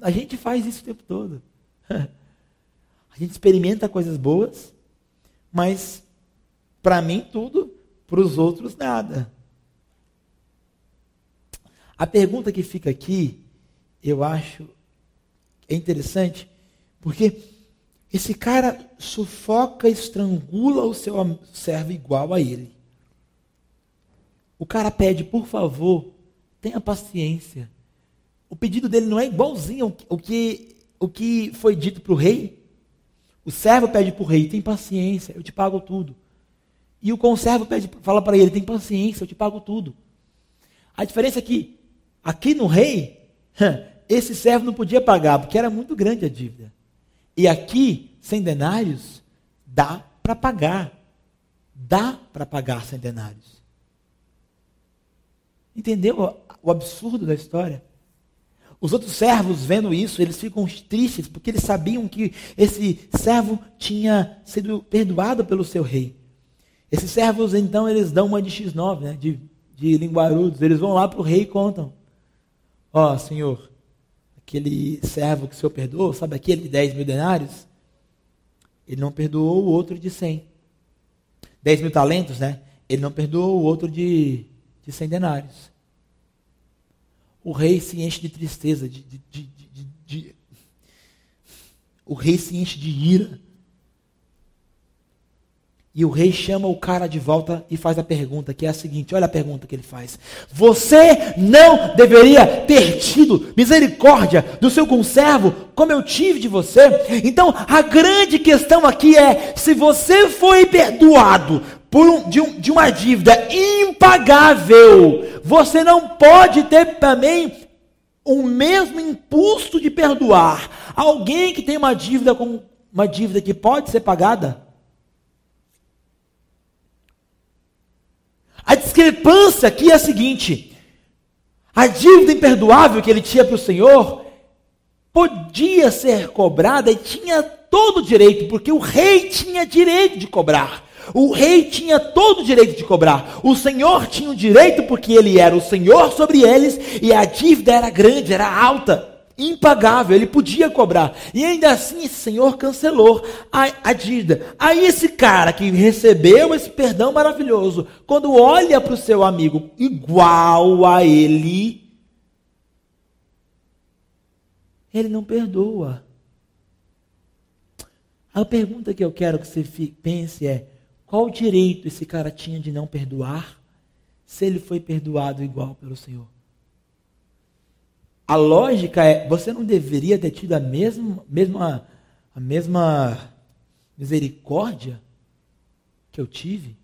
A gente faz isso o tempo todo. A gente experimenta coisas boas mas para mim tudo, para os outros nada. A pergunta que fica aqui, eu acho é interessante, porque esse cara sufoca, estrangula o seu servo igual a ele. O cara pede, por favor, tenha paciência. O pedido dele não é igualzinho ao que, o que foi dito para o rei. O servo pede para o rei, tem paciência, eu te pago tudo. E o conservo pede, fala para ele, tem paciência, eu te pago tudo. A diferença é que aqui no rei, esse servo não podia pagar, porque era muito grande a dívida. E aqui, sem denários, dá para pagar. Dá para pagar centenários. Entendeu o absurdo da história? Os outros servos, vendo isso, eles ficam tristes, porque eles sabiam que esse servo tinha sido perdoado pelo seu rei. Esses servos, então, eles dão uma de X9, né, de, de linguarudos. Eles vão lá para o rei e contam. Ó, oh, senhor, aquele servo que o senhor perdoou, sabe aquele de 10 mil denários? Ele não perdoou o outro de 100. 10 mil talentos, né? Ele não perdoou o outro de, de 100 denários o rei se enche de tristeza, de, de, de, de, o rei se enche de ira. E o rei chama o cara de volta e faz a pergunta, que é a seguinte: olha a pergunta que ele faz. Você não deveria ter tido misericórdia do seu conservo, como eu tive de você? Então, a grande questão aqui é: se você foi perdoado por um, de, um, de uma dívida impagável, você não pode ter também o mesmo impulso de perdoar alguém que tem uma dívida com uma dívida que pode ser pagada? A discrepância aqui é a seguinte: a dívida imperdoável que ele tinha para o Senhor podia ser cobrada e tinha todo o direito, porque o rei tinha direito de cobrar. O rei tinha todo o direito de cobrar. O Senhor tinha o direito porque ele era o Senhor sobre eles e a dívida era grande, era alta, impagável, ele podia cobrar. E ainda assim esse Senhor cancelou a, a dívida. Aí esse cara que recebeu esse perdão maravilhoso, quando olha para o seu amigo igual a ele, ele não perdoa. A pergunta que eu quero que você pense é: qual direito esse cara tinha de não perdoar se ele foi perdoado igual pelo Senhor? A lógica é, você não deveria ter tido a mesma, mesma, a mesma misericórdia que eu tive?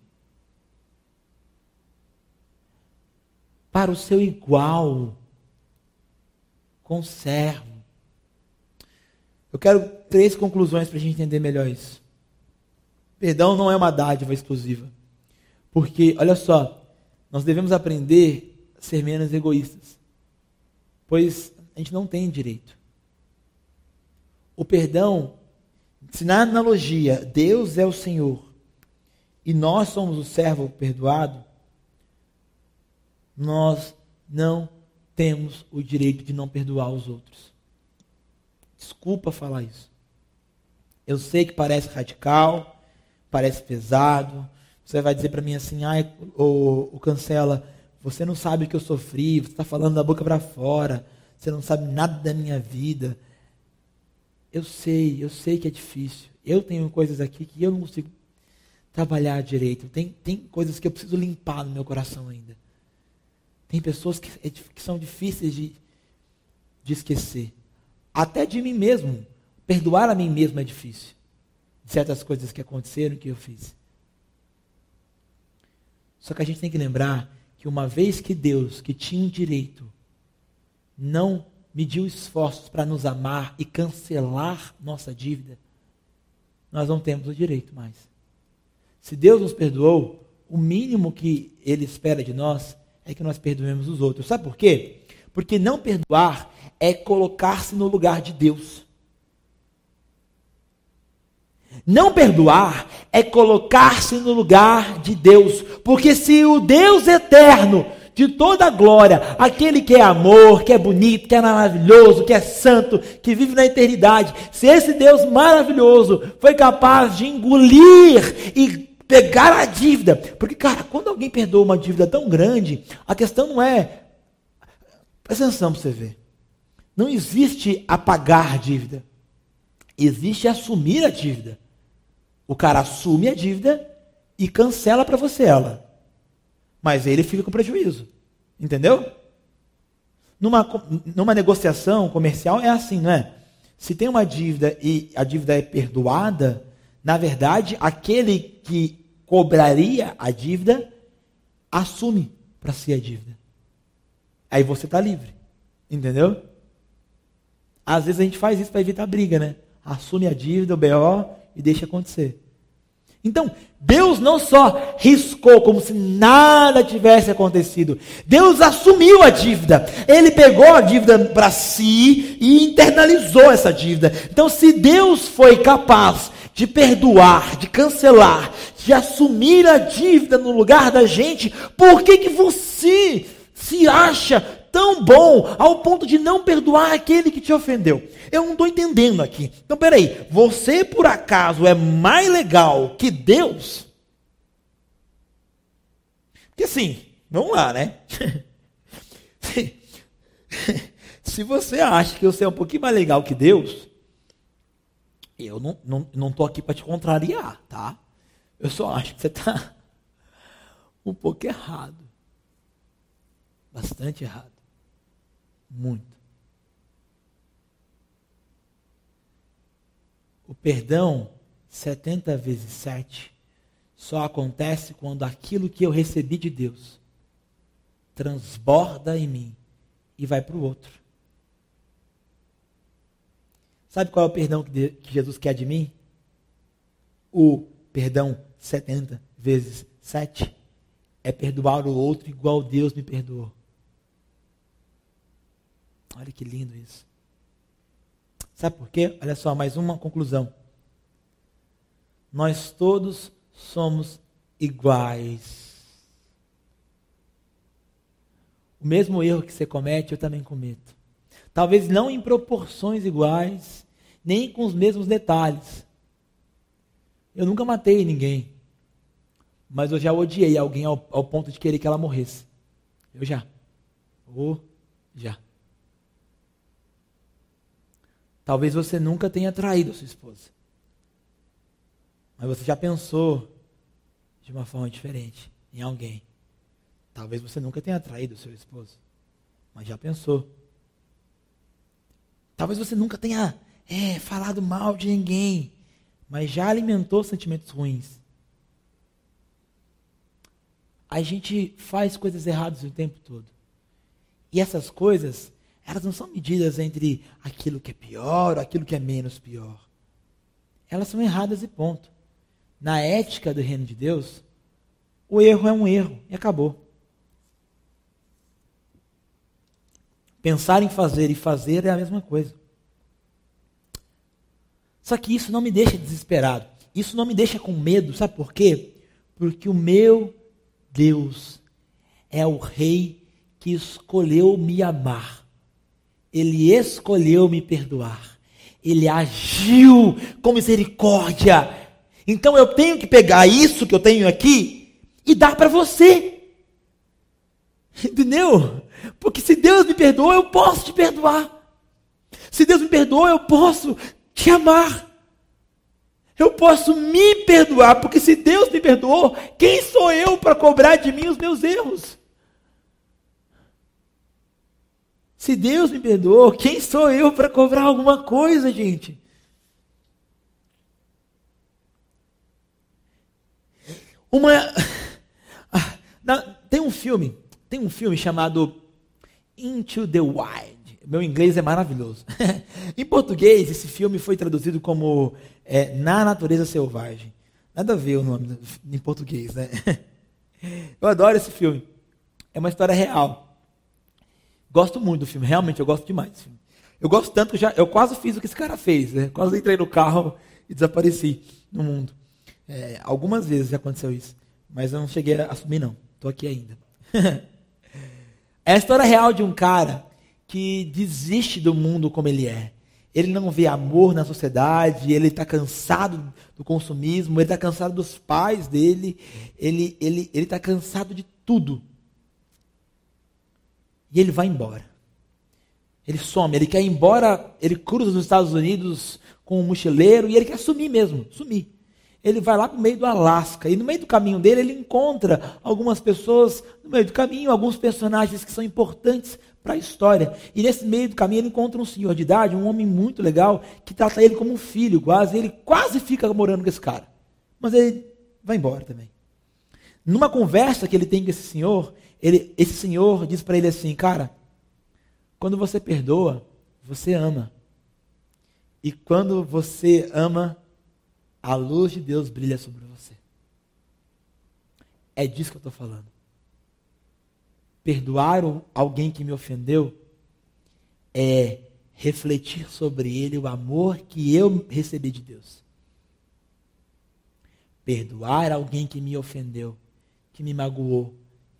Para o seu igual, conservo. Eu quero três conclusões para a gente entender melhor isso. Perdão não é uma dádiva exclusiva. Porque, olha só, nós devemos aprender a ser menos egoístas. Pois a gente não tem direito. O perdão, se na analogia Deus é o Senhor e nós somos o servo perdoado, nós não temos o direito de não perdoar os outros. Desculpa falar isso. Eu sei que parece radical, parece pesado. Você vai dizer para mim assim, ai, o, o cancela, você não sabe o que eu sofri, você está falando da boca para fora, você não sabe nada da minha vida. Eu sei, eu sei que é difícil. Eu tenho coisas aqui que eu não consigo trabalhar direito. Tem, tem coisas que eu preciso limpar no meu coração ainda. Tem pessoas que, é que são difíceis de, de esquecer. Até de mim mesmo. Perdoar a mim mesmo é difícil certas coisas que aconteceram que eu fiz. Só que a gente tem que lembrar que uma vez que Deus, que tinha o direito, não mediu esforços para nos amar e cancelar nossa dívida, nós não temos o direito mais. Se Deus nos perdoou, o mínimo que Ele espera de nós é que nós perdoemos os outros. Sabe por quê? Porque não perdoar é colocar-se no lugar de Deus. Não perdoar é colocar-se no lugar de Deus, porque se o Deus eterno, de toda a glória, aquele que é amor, que é bonito, que é maravilhoso, que é santo, que vive na eternidade, se esse Deus maravilhoso foi capaz de engolir e pegar a dívida, porque, cara, quando alguém perdoa uma dívida tão grande, a questão não é. Presta atenção para você ver. Não existe apagar dívida, existe assumir a dívida. O cara assume a dívida e cancela para você ela. Mas ele fica com prejuízo. Entendeu? Numa, numa negociação comercial é assim, não é? Se tem uma dívida e a dívida é perdoada, na verdade, aquele que cobraria a dívida assume para si a dívida. Aí você está livre. Entendeu? Às vezes a gente faz isso para evitar briga, né? Assume a dívida, o BO, e deixa acontecer. Então, Deus não só riscou como se nada tivesse acontecido, Deus assumiu a dívida. Ele pegou a dívida para si e internalizou essa dívida. Então, se Deus foi capaz de perdoar, de cancelar, de assumir a dívida no lugar da gente, por que, que você se acha tão bom ao ponto de não perdoar aquele que te ofendeu? Eu não estou entendendo aqui. Então, peraí, você por acaso é mais legal que Deus? Porque assim, vamos lá, né? Se você acha que você é um pouquinho mais legal que Deus, eu não estou não, não aqui para te contrariar, tá? Eu só acho que você está um pouco errado. Bastante errado. Muito. O perdão 70 vezes 7 só acontece quando aquilo que eu recebi de Deus transborda em mim e vai para o outro. Sabe qual é o perdão que, Jesus quer de mim? O perdão 70 vezes 7 é perdoar o outro igual Deus me perdoou. Olha que lindo isso. Sabe por quê? Olha só, mais uma conclusão. Nós todos somos iguais. O mesmo erro que você comete, eu também cometo. Talvez não em proporções iguais, nem com os mesmos detalhes. Eu nunca matei ninguém. Mas eu já odiei alguém ao, ao ponto de querer que ela morresse. Eu já. Ou já. Talvez você nunca tenha traído a sua esposa. Mas você já pensou de uma forma diferente em alguém. Talvez você nunca tenha traído o seu esposo. Mas já pensou. Talvez você nunca tenha é, falado mal de ninguém. Mas já alimentou sentimentos ruins a gente faz coisas erradas o tempo todo. E essas coisas, elas não são medidas entre aquilo que é pior ou aquilo que é menos pior. Elas são erradas e ponto. Na ética do reino de Deus, o erro é um erro e acabou. Pensar em fazer e fazer é a mesma coisa. Só que isso não me deixa desesperado. Isso não me deixa com medo. Sabe por quê? Porque o meu Deus é o Rei que escolheu me amar. Ele escolheu me perdoar. Ele agiu com misericórdia. Então eu tenho que pegar isso que eu tenho aqui e dar para você. Entendeu? Porque se Deus me perdoou, eu posso te perdoar. Se Deus me perdoou, eu posso te amar. Eu posso me perdoar, porque se Deus me perdoou, quem sou eu para cobrar de mim os meus erros? Se Deus me perdoou, quem sou eu para cobrar alguma coisa, gente? Uma. Tem um filme, tem um filme chamado Into the Wild. Meu inglês é maravilhoso. em português, esse filme foi traduzido como é, Na Natureza Selvagem. Nada a ver o nome em português, né? Eu adoro esse filme. É uma história real. Gosto muito do filme, realmente eu gosto demais do filme. Eu gosto tanto que já, eu quase fiz o que esse cara fez, né? Quase entrei no carro e desapareci no mundo. É, algumas vezes já aconteceu isso, mas eu não cheguei a assumir não. Estou aqui ainda. é a história real de um cara que desiste do mundo como ele é. Ele não vê amor na sociedade, ele está cansado do consumismo, ele está cansado dos pais dele, ele está ele, ele tá cansado de tudo. E ele vai embora. Ele some, ele quer ir embora, ele cruza os Estados Unidos com um mochileiro e ele quer sumir mesmo, sumir. Ele vai lá para o meio do Alasca e no meio do caminho dele ele encontra algumas pessoas, no meio do caminho, alguns personagens que são importantes para a história. E nesse meio do caminho ele encontra um senhor de idade, um homem muito legal, que trata ele como um filho, quase. Ele quase fica morando com esse cara. Mas ele vai embora também. Numa conversa que ele tem com esse senhor, ele, esse senhor diz para ele assim: Cara, quando você perdoa, você ama. E quando você ama, a luz de Deus brilha sobre você. É disso que eu estou falando. Perdoar alguém que me ofendeu é refletir sobre ele o amor que eu recebi de Deus. Perdoar alguém que me ofendeu, que me magoou,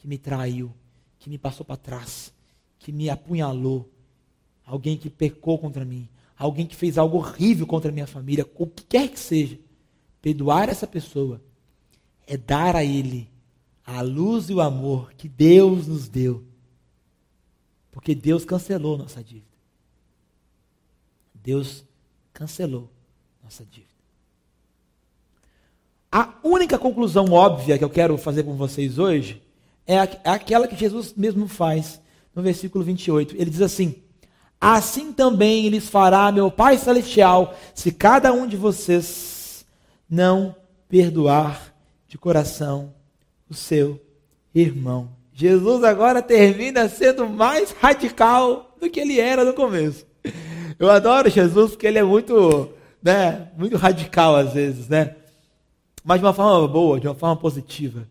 me traiu, que me passou para trás, que me apunhalou, alguém que pecou contra mim, alguém que fez algo horrível contra a minha família, o que quer que seja. Perdoar essa pessoa é dar a ele a luz e o amor que Deus nos deu. Porque Deus cancelou nossa dívida. Deus cancelou nossa dívida. A única conclusão óbvia que eu quero fazer com vocês hoje é, é aquela que Jesus mesmo faz no versículo 28. Ele diz assim: Assim também lhes fará meu Pai Celestial, se cada um de vocês não perdoar de coração o seu irmão. Jesus agora termina sendo mais radical do que ele era no começo. Eu adoro Jesus porque ele é muito, né, muito radical às vezes, né? Mas de uma forma boa, de uma forma positiva.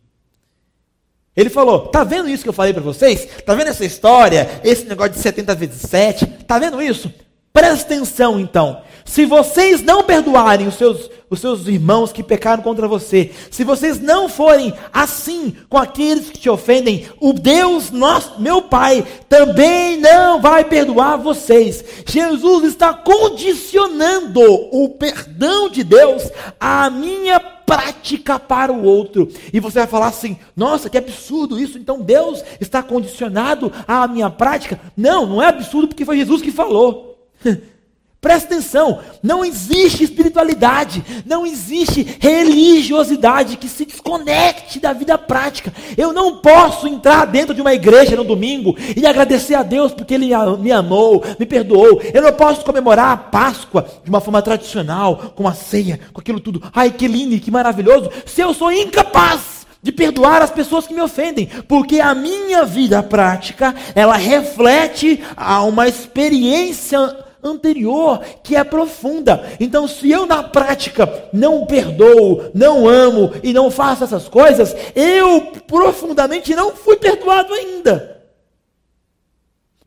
Ele falou: "Tá vendo isso que eu falei para vocês? Tá vendo essa história, esse negócio de 70 vezes 7? Tá vendo isso? Presta atenção então. Se vocês não perdoarem os seus, os seus irmãos que pecaram contra você, se vocês não forem assim com aqueles que te ofendem, o Deus, nosso, meu Pai, também não vai perdoar vocês. Jesus está condicionando o perdão de Deus à minha prática para o outro. E você vai falar assim: nossa, que absurdo isso. Então Deus está condicionado à minha prática? Não, não é absurdo porque foi Jesus que falou. Presta atenção, não existe espiritualidade, não existe religiosidade que se desconecte da vida prática. Eu não posso entrar dentro de uma igreja no domingo e agradecer a Deus porque Ele me amou, me perdoou. Eu não posso comemorar a Páscoa de uma forma tradicional, com a ceia, com aquilo tudo. Ai, que lindo, que maravilhoso, se eu sou incapaz de perdoar as pessoas que me ofendem, porque a minha vida prática, ela reflete a uma experiência anterior que é profunda. Então, se eu na prática não perdoo, não amo e não faço essas coisas, eu profundamente não fui perdoado ainda.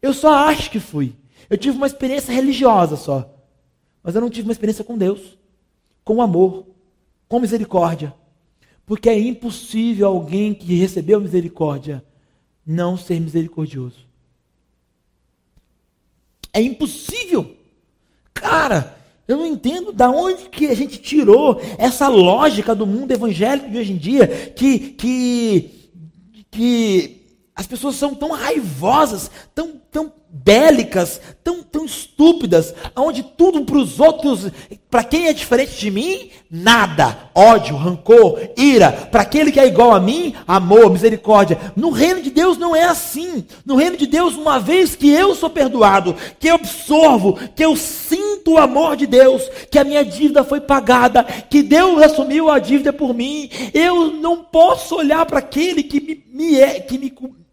Eu só acho que fui. Eu tive uma experiência religiosa só. Mas eu não tive uma experiência com Deus, com amor, com misericórdia. Porque é impossível alguém que recebeu misericórdia não ser misericordioso. É impossível. Cara, eu não entendo da onde que a gente tirou essa lógica do mundo evangélico de hoje em dia, que, que, que as pessoas são tão raivosas, tão, bélicas, tão, tão estúpidas, onde tudo para os outros, para quem é diferente de mim, nada. Ódio, rancor, ira. Para aquele que é igual a mim, amor, misericórdia. No reino de Deus não é assim. No reino de Deus, uma vez que eu sou perdoado, que eu absorvo, que eu sinto o amor de Deus, que a minha dívida foi pagada, que Deus assumiu a dívida por mim, eu não posso olhar para aquele que me, me é, que me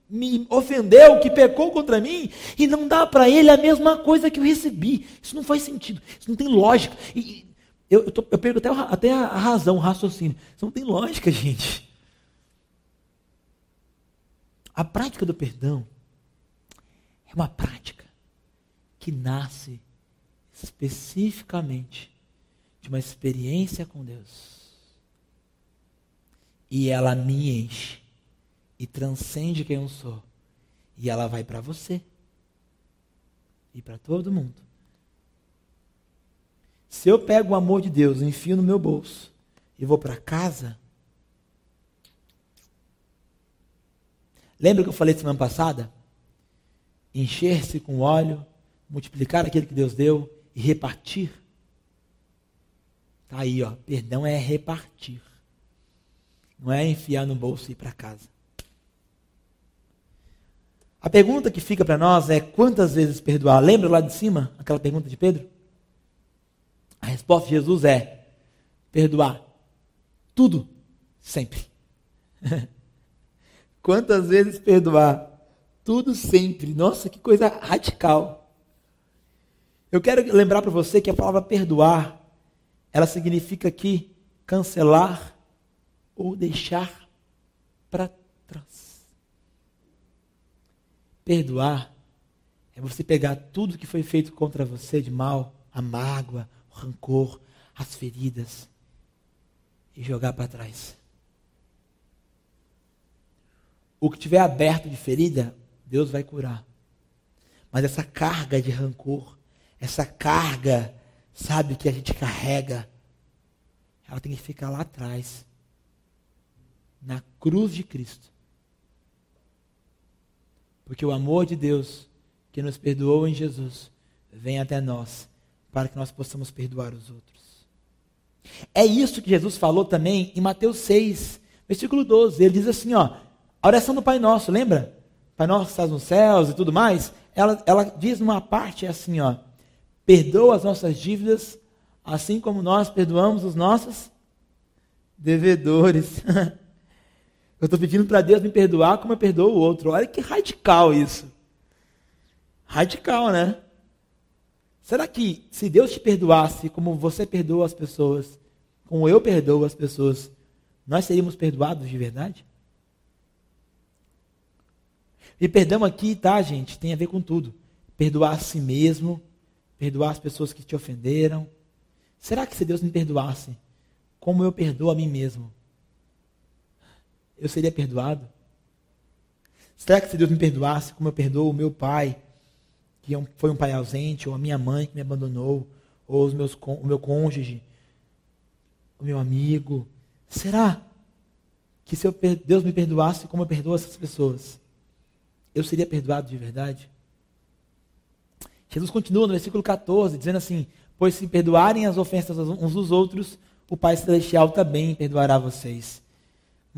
me ofendeu, que pecou contra mim, e não dá para ele a mesma coisa que eu recebi. Isso não faz sentido, isso não tem lógica. E, eu, eu, tô, eu perco até, até a razão, o raciocínio. Isso não tem lógica, gente. A prática do perdão é uma prática que nasce especificamente de uma experiência com Deus. E ela me enche e transcende quem eu sou. E ela vai para você e para todo mundo. Se eu pego o amor de Deus, enfio no meu bolso e vou para casa. Lembra que eu falei semana passada? Encher-se com óleo, multiplicar aquilo que Deus deu e repartir. Tá aí, ó. Perdão é repartir. Não é enfiar no bolso e ir para casa. A pergunta que fica para nós é: quantas vezes perdoar? Lembra lá de cima, aquela pergunta de Pedro? A resposta de Jesus é: perdoar. Tudo, sempre. quantas vezes perdoar? Tudo sempre. Nossa, que coisa radical. Eu quero lembrar para você que a palavra perdoar, ela significa aqui cancelar ou deixar para trás. Perdoar é você pegar tudo que foi feito contra você de mal, a mágoa, o rancor, as feridas e jogar para trás. O que tiver aberto de ferida, Deus vai curar. Mas essa carga de rancor, essa carga, sabe, que a gente carrega, ela tem que ficar lá atrás, na cruz de Cristo. Porque o amor de Deus, que nos perdoou em Jesus, vem até nós, para que nós possamos perdoar os outros. É isso que Jesus falou também em Mateus 6, versículo 12. Ele diz assim, ó, a oração do Pai Nosso, lembra? Pai Nosso que estás nos céus e tudo mais. Ela, ela diz numa parte assim, ó, perdoa as nossas dívidas, assim como nós perdoamos os nossos devedores. eu estou pedindo para Deus me perdoar como eu perdoo o outro. Olha que radical isso. Radical, né? Será que se Deus te perdoasse como você perdoa as pessoas, como eu perdoo as pessoas, nós seríamos perdoados de verdade? E perdão aqui, tá, gente? Tem a ver com tudo. Perdoar a si mesmo, perdoar as pessoas que te ofenderam. Será que se Deus me perdoasse, como eu perdoo a mim mesmo, eu seria perdoado? Será que se Deus me perdoasse, como eu perdoo o meu pai, que é foi um pai ausente, ou a minha mãe que me abandonou, ou os meus, o meu cônjuge, o meu amigo. Será que se eu, Deus me perdoasse como eu perdoo essas pessoas, eu seria perdoado de verdade? Jesus continua no versículo 14, dizendo assim: Pois se perdoarem as ofensas uns dos outros, o Pai Celestial também perdoará vocês.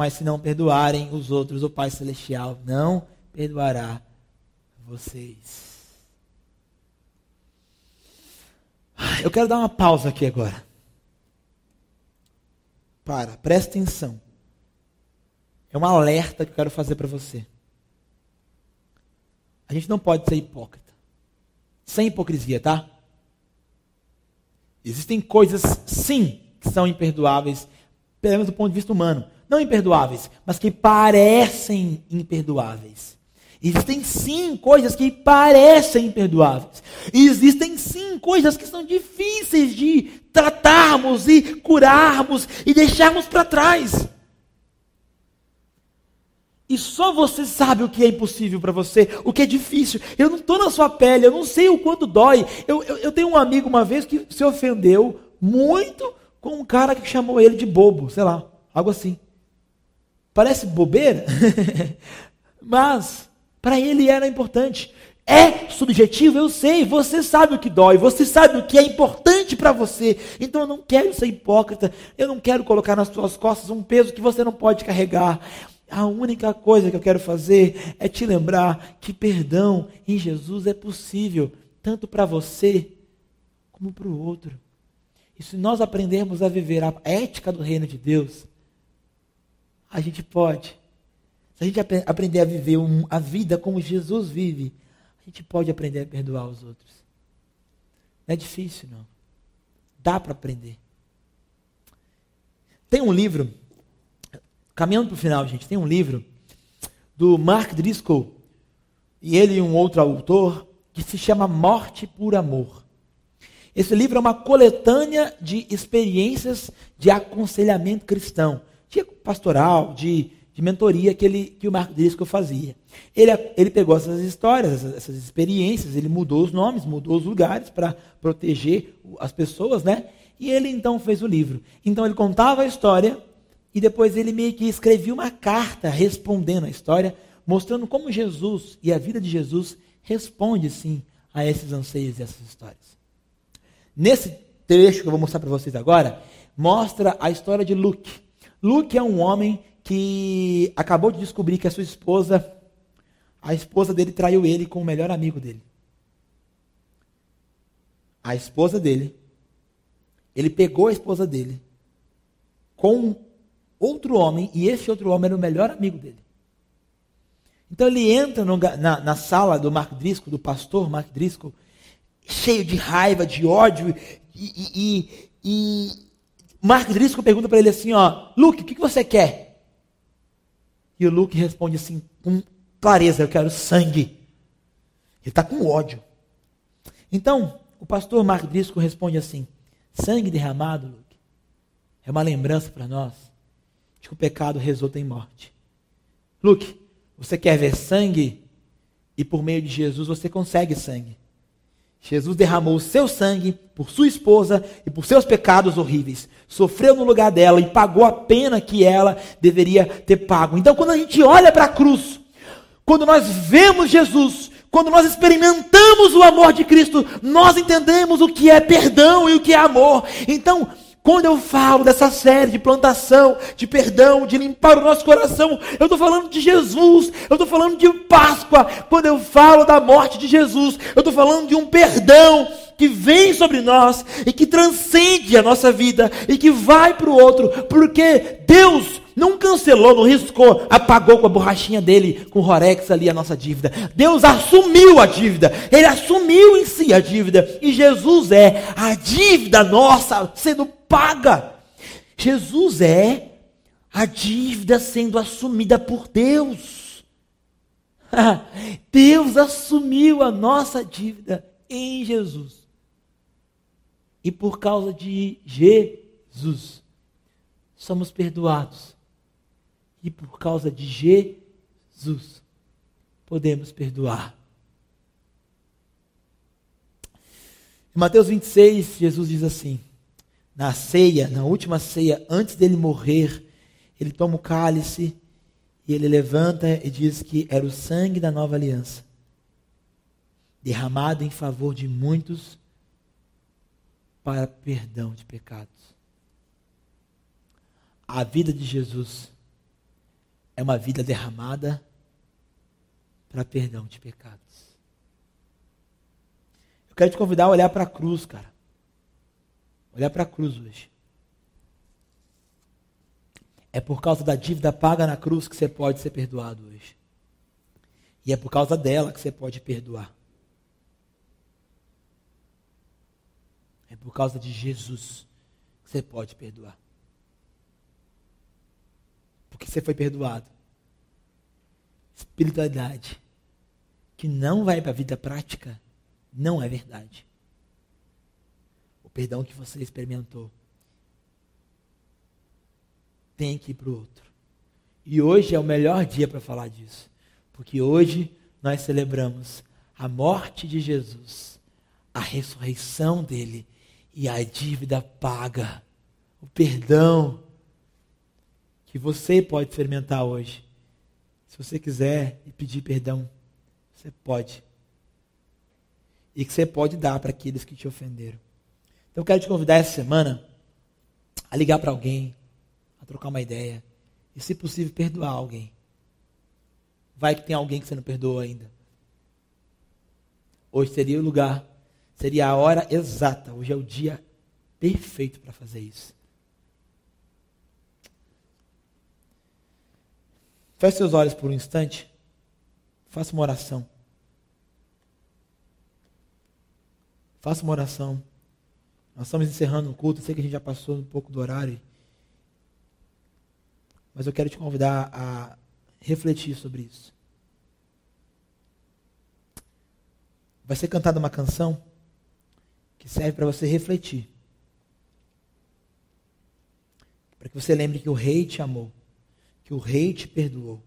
Mas se não perdoarem os outros, o Pai Celestial não perdoará vocês. Eu quero dar uma pausa aqui agora. Para, presta atenção. É um alerta que eu quero fazer para você. A gente não pode ser hipócrita. Sem hipocrisia, tá? Existem coisas, sim, que são imperdoáveis, pelo menos do ponto de vista humano. Não imperdoáveis, mas que parecem imperdoáveis. Existem sim coisas que parecem imperdoáveis. Existem sim coisas que são difíceis de tratarmos e curarmos e deixarmos para trás. E só você sabe o que é impossível para você, o que é difícil. Eu não estou na sua pele, eu não sei o quanto dói. Eu, eu, eu tenho um amigo uma vez que se ofendeu muito com um cara que chamou ele de bobo, sei lá, algo assim. Parece bobeira, mas para ele era importante. É subjetivo, eu sei. Você sabe o que dói, você sabe o que é importante para você. Então eu não quero ser hipócrita. Eu não quero colocar nas suas costas um peso que você não pode carregar. A única coisa que eu quero fazer é te lembrar que perdão em Jesus é possível, tanto para você como para o outro. E se nós aprendermos a viver a ética do reino de Deus, a gente pode se a gente ap aprender a viver um, a vida como Jesus vive, a gente pode aprender a perdoar os outros. Não é difícil, não. Dá para aprender. Tem um livro, caminhando para o final, gente, tem um livro do Mark Driscoll, e ele e um outro autor, que se chama Morte por Amor. Esse livro é uma coletânea de experiências de aconselhamento cristão, de pastoral, de de mentoria que, ele, que o Marco Driscoll fazia. Ele, ele pegou essas histórias, essas, essas experiências, ele mudou os nomes, mudou os lugares para proteger as pessoas, né? E ele então fez o livro. Então ele contava a história e depois ele meio que escrevia uma carta respondendo a história, mostrando como Jesus e a vida de Jesus responde sim a esses anseios e essas histórias. Nesse trecho que eu vou mostrar para vocês agora, mostra a história de Luke. Luke é um homem que acabou de descobrir que a sua esposa, a esposa dele traiu ele com o melhor amigo dele. A esposa dele, ele pegou a esposa dele com outro homem, e esse outro homem era o melhor amigo dele. Então ele entra no, na, na, sala do Mark Driscoll, do pastor Mark Driscoll, cheio de raiva, de ódio, e, e, e Mark Driscoll pergunta para ele assim, ó, Luke, o que, que você quer? E o Luke responde assim, com clareza, eu quero sangue. Ele está com ódio. Então, o pastor Mark Driscoll responde assim, sangue derramado, Luke, é uma lembrança para nós de que o pecado resulta em morte. Luke, você quer ver sangue? E por meio de Jesus você consegue sangue. Jesus derramou o seu sangue por sua esposa e por seus pecados horríveis. Sofreu no lugar dela e pagou a pena que ela deveria ter pago. Então, quando a gente olha para a cruz, quando nós vemos Jesus, quando nós experimentamos o amor de Cristo, nós entendemos o que é perdão e o que é amor. Então, quando eu falo dessa série de plantação, de perdão, de limpar o nosso coração, eu estou falando de Jesus, eu estou falando de Páscoa. Quando eu falo da morte de Jesus, eu estou falando de um perdão que vem sobre nós e que transcende a nossa vida e que vai para o outro, porque Deus não cancelou, não riscou, apagou com a borrachinha dele, com o Rorex ali a nossa dívida. Deus assumiu a dívida, ele assumiu em si a dívida, e Jesus é a dívida nossa sendo paga. Jesus é a dívida sendo assumida por Deus. Deus assumiu a nossa dívida em Jesus. E por causa de Jesus, somos perdoados. E por causa de Jesus, podemos perdoar. Em Mateus 26, Jesus diz assim: na ceia, na última ceia, antes dele morrer, ele toma o cálice e ele levanta e diz que era o sangue da nova aliança, derramado em favor de muitos para perdão de pecados. A vida de Jesus é uma vida derramada para perdão de pecados. Eu quero te convidar a olhar para a cruz, cara. Olhar para a cruz hoje. É por causa da dívida paga na cruz que você pode ser perdoado hoje. E é por causa dela que você pode perdoar. É por causa de Jesus que você pode perdoar. Porque você foi perdoado. Espiritualidade que não vai para a vida prática não é verdade o perdão que você experimentou tem que ir para o outro. E hoje é o melhor dia para falar disso, porque hoje nós celebramos a morte de Jesus, a ressurreição dele e a dívida paga, o perdão que você pode experimentar hoje. Se você quiser pedir perdão, você pode. E que você pode dar para aqueles que te ofenderam. Então eu quero te convidar essa semana a ligar para alguém, a trocar uma ideia e, se possível, perdoar alguém. Vai que tem alguém que você não perdoou ainda. Hoje seria o lugar, seria a hora exata. Hoje é o dia perfeito para fazer isso. Feche seus olhos por um instante. Faça uma oração. Faça uma oração. Nós estamos encerrando o culto, sei que a gente já passou um pouco do horário. Mas eu quero te convidar a refletir sobre isso. Vai ser cantada uma canção que serve para você refletir. Para que você lembre que o rei te amou, que o rei te perdoou.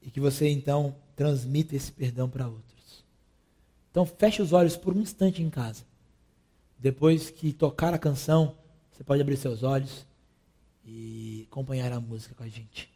E que você então transmita esse perdão para outros. Então feche os olhos por um instante em casa. Depois que tocar a canção, você pode abrir seus olhos e acompanhar a música com a gente.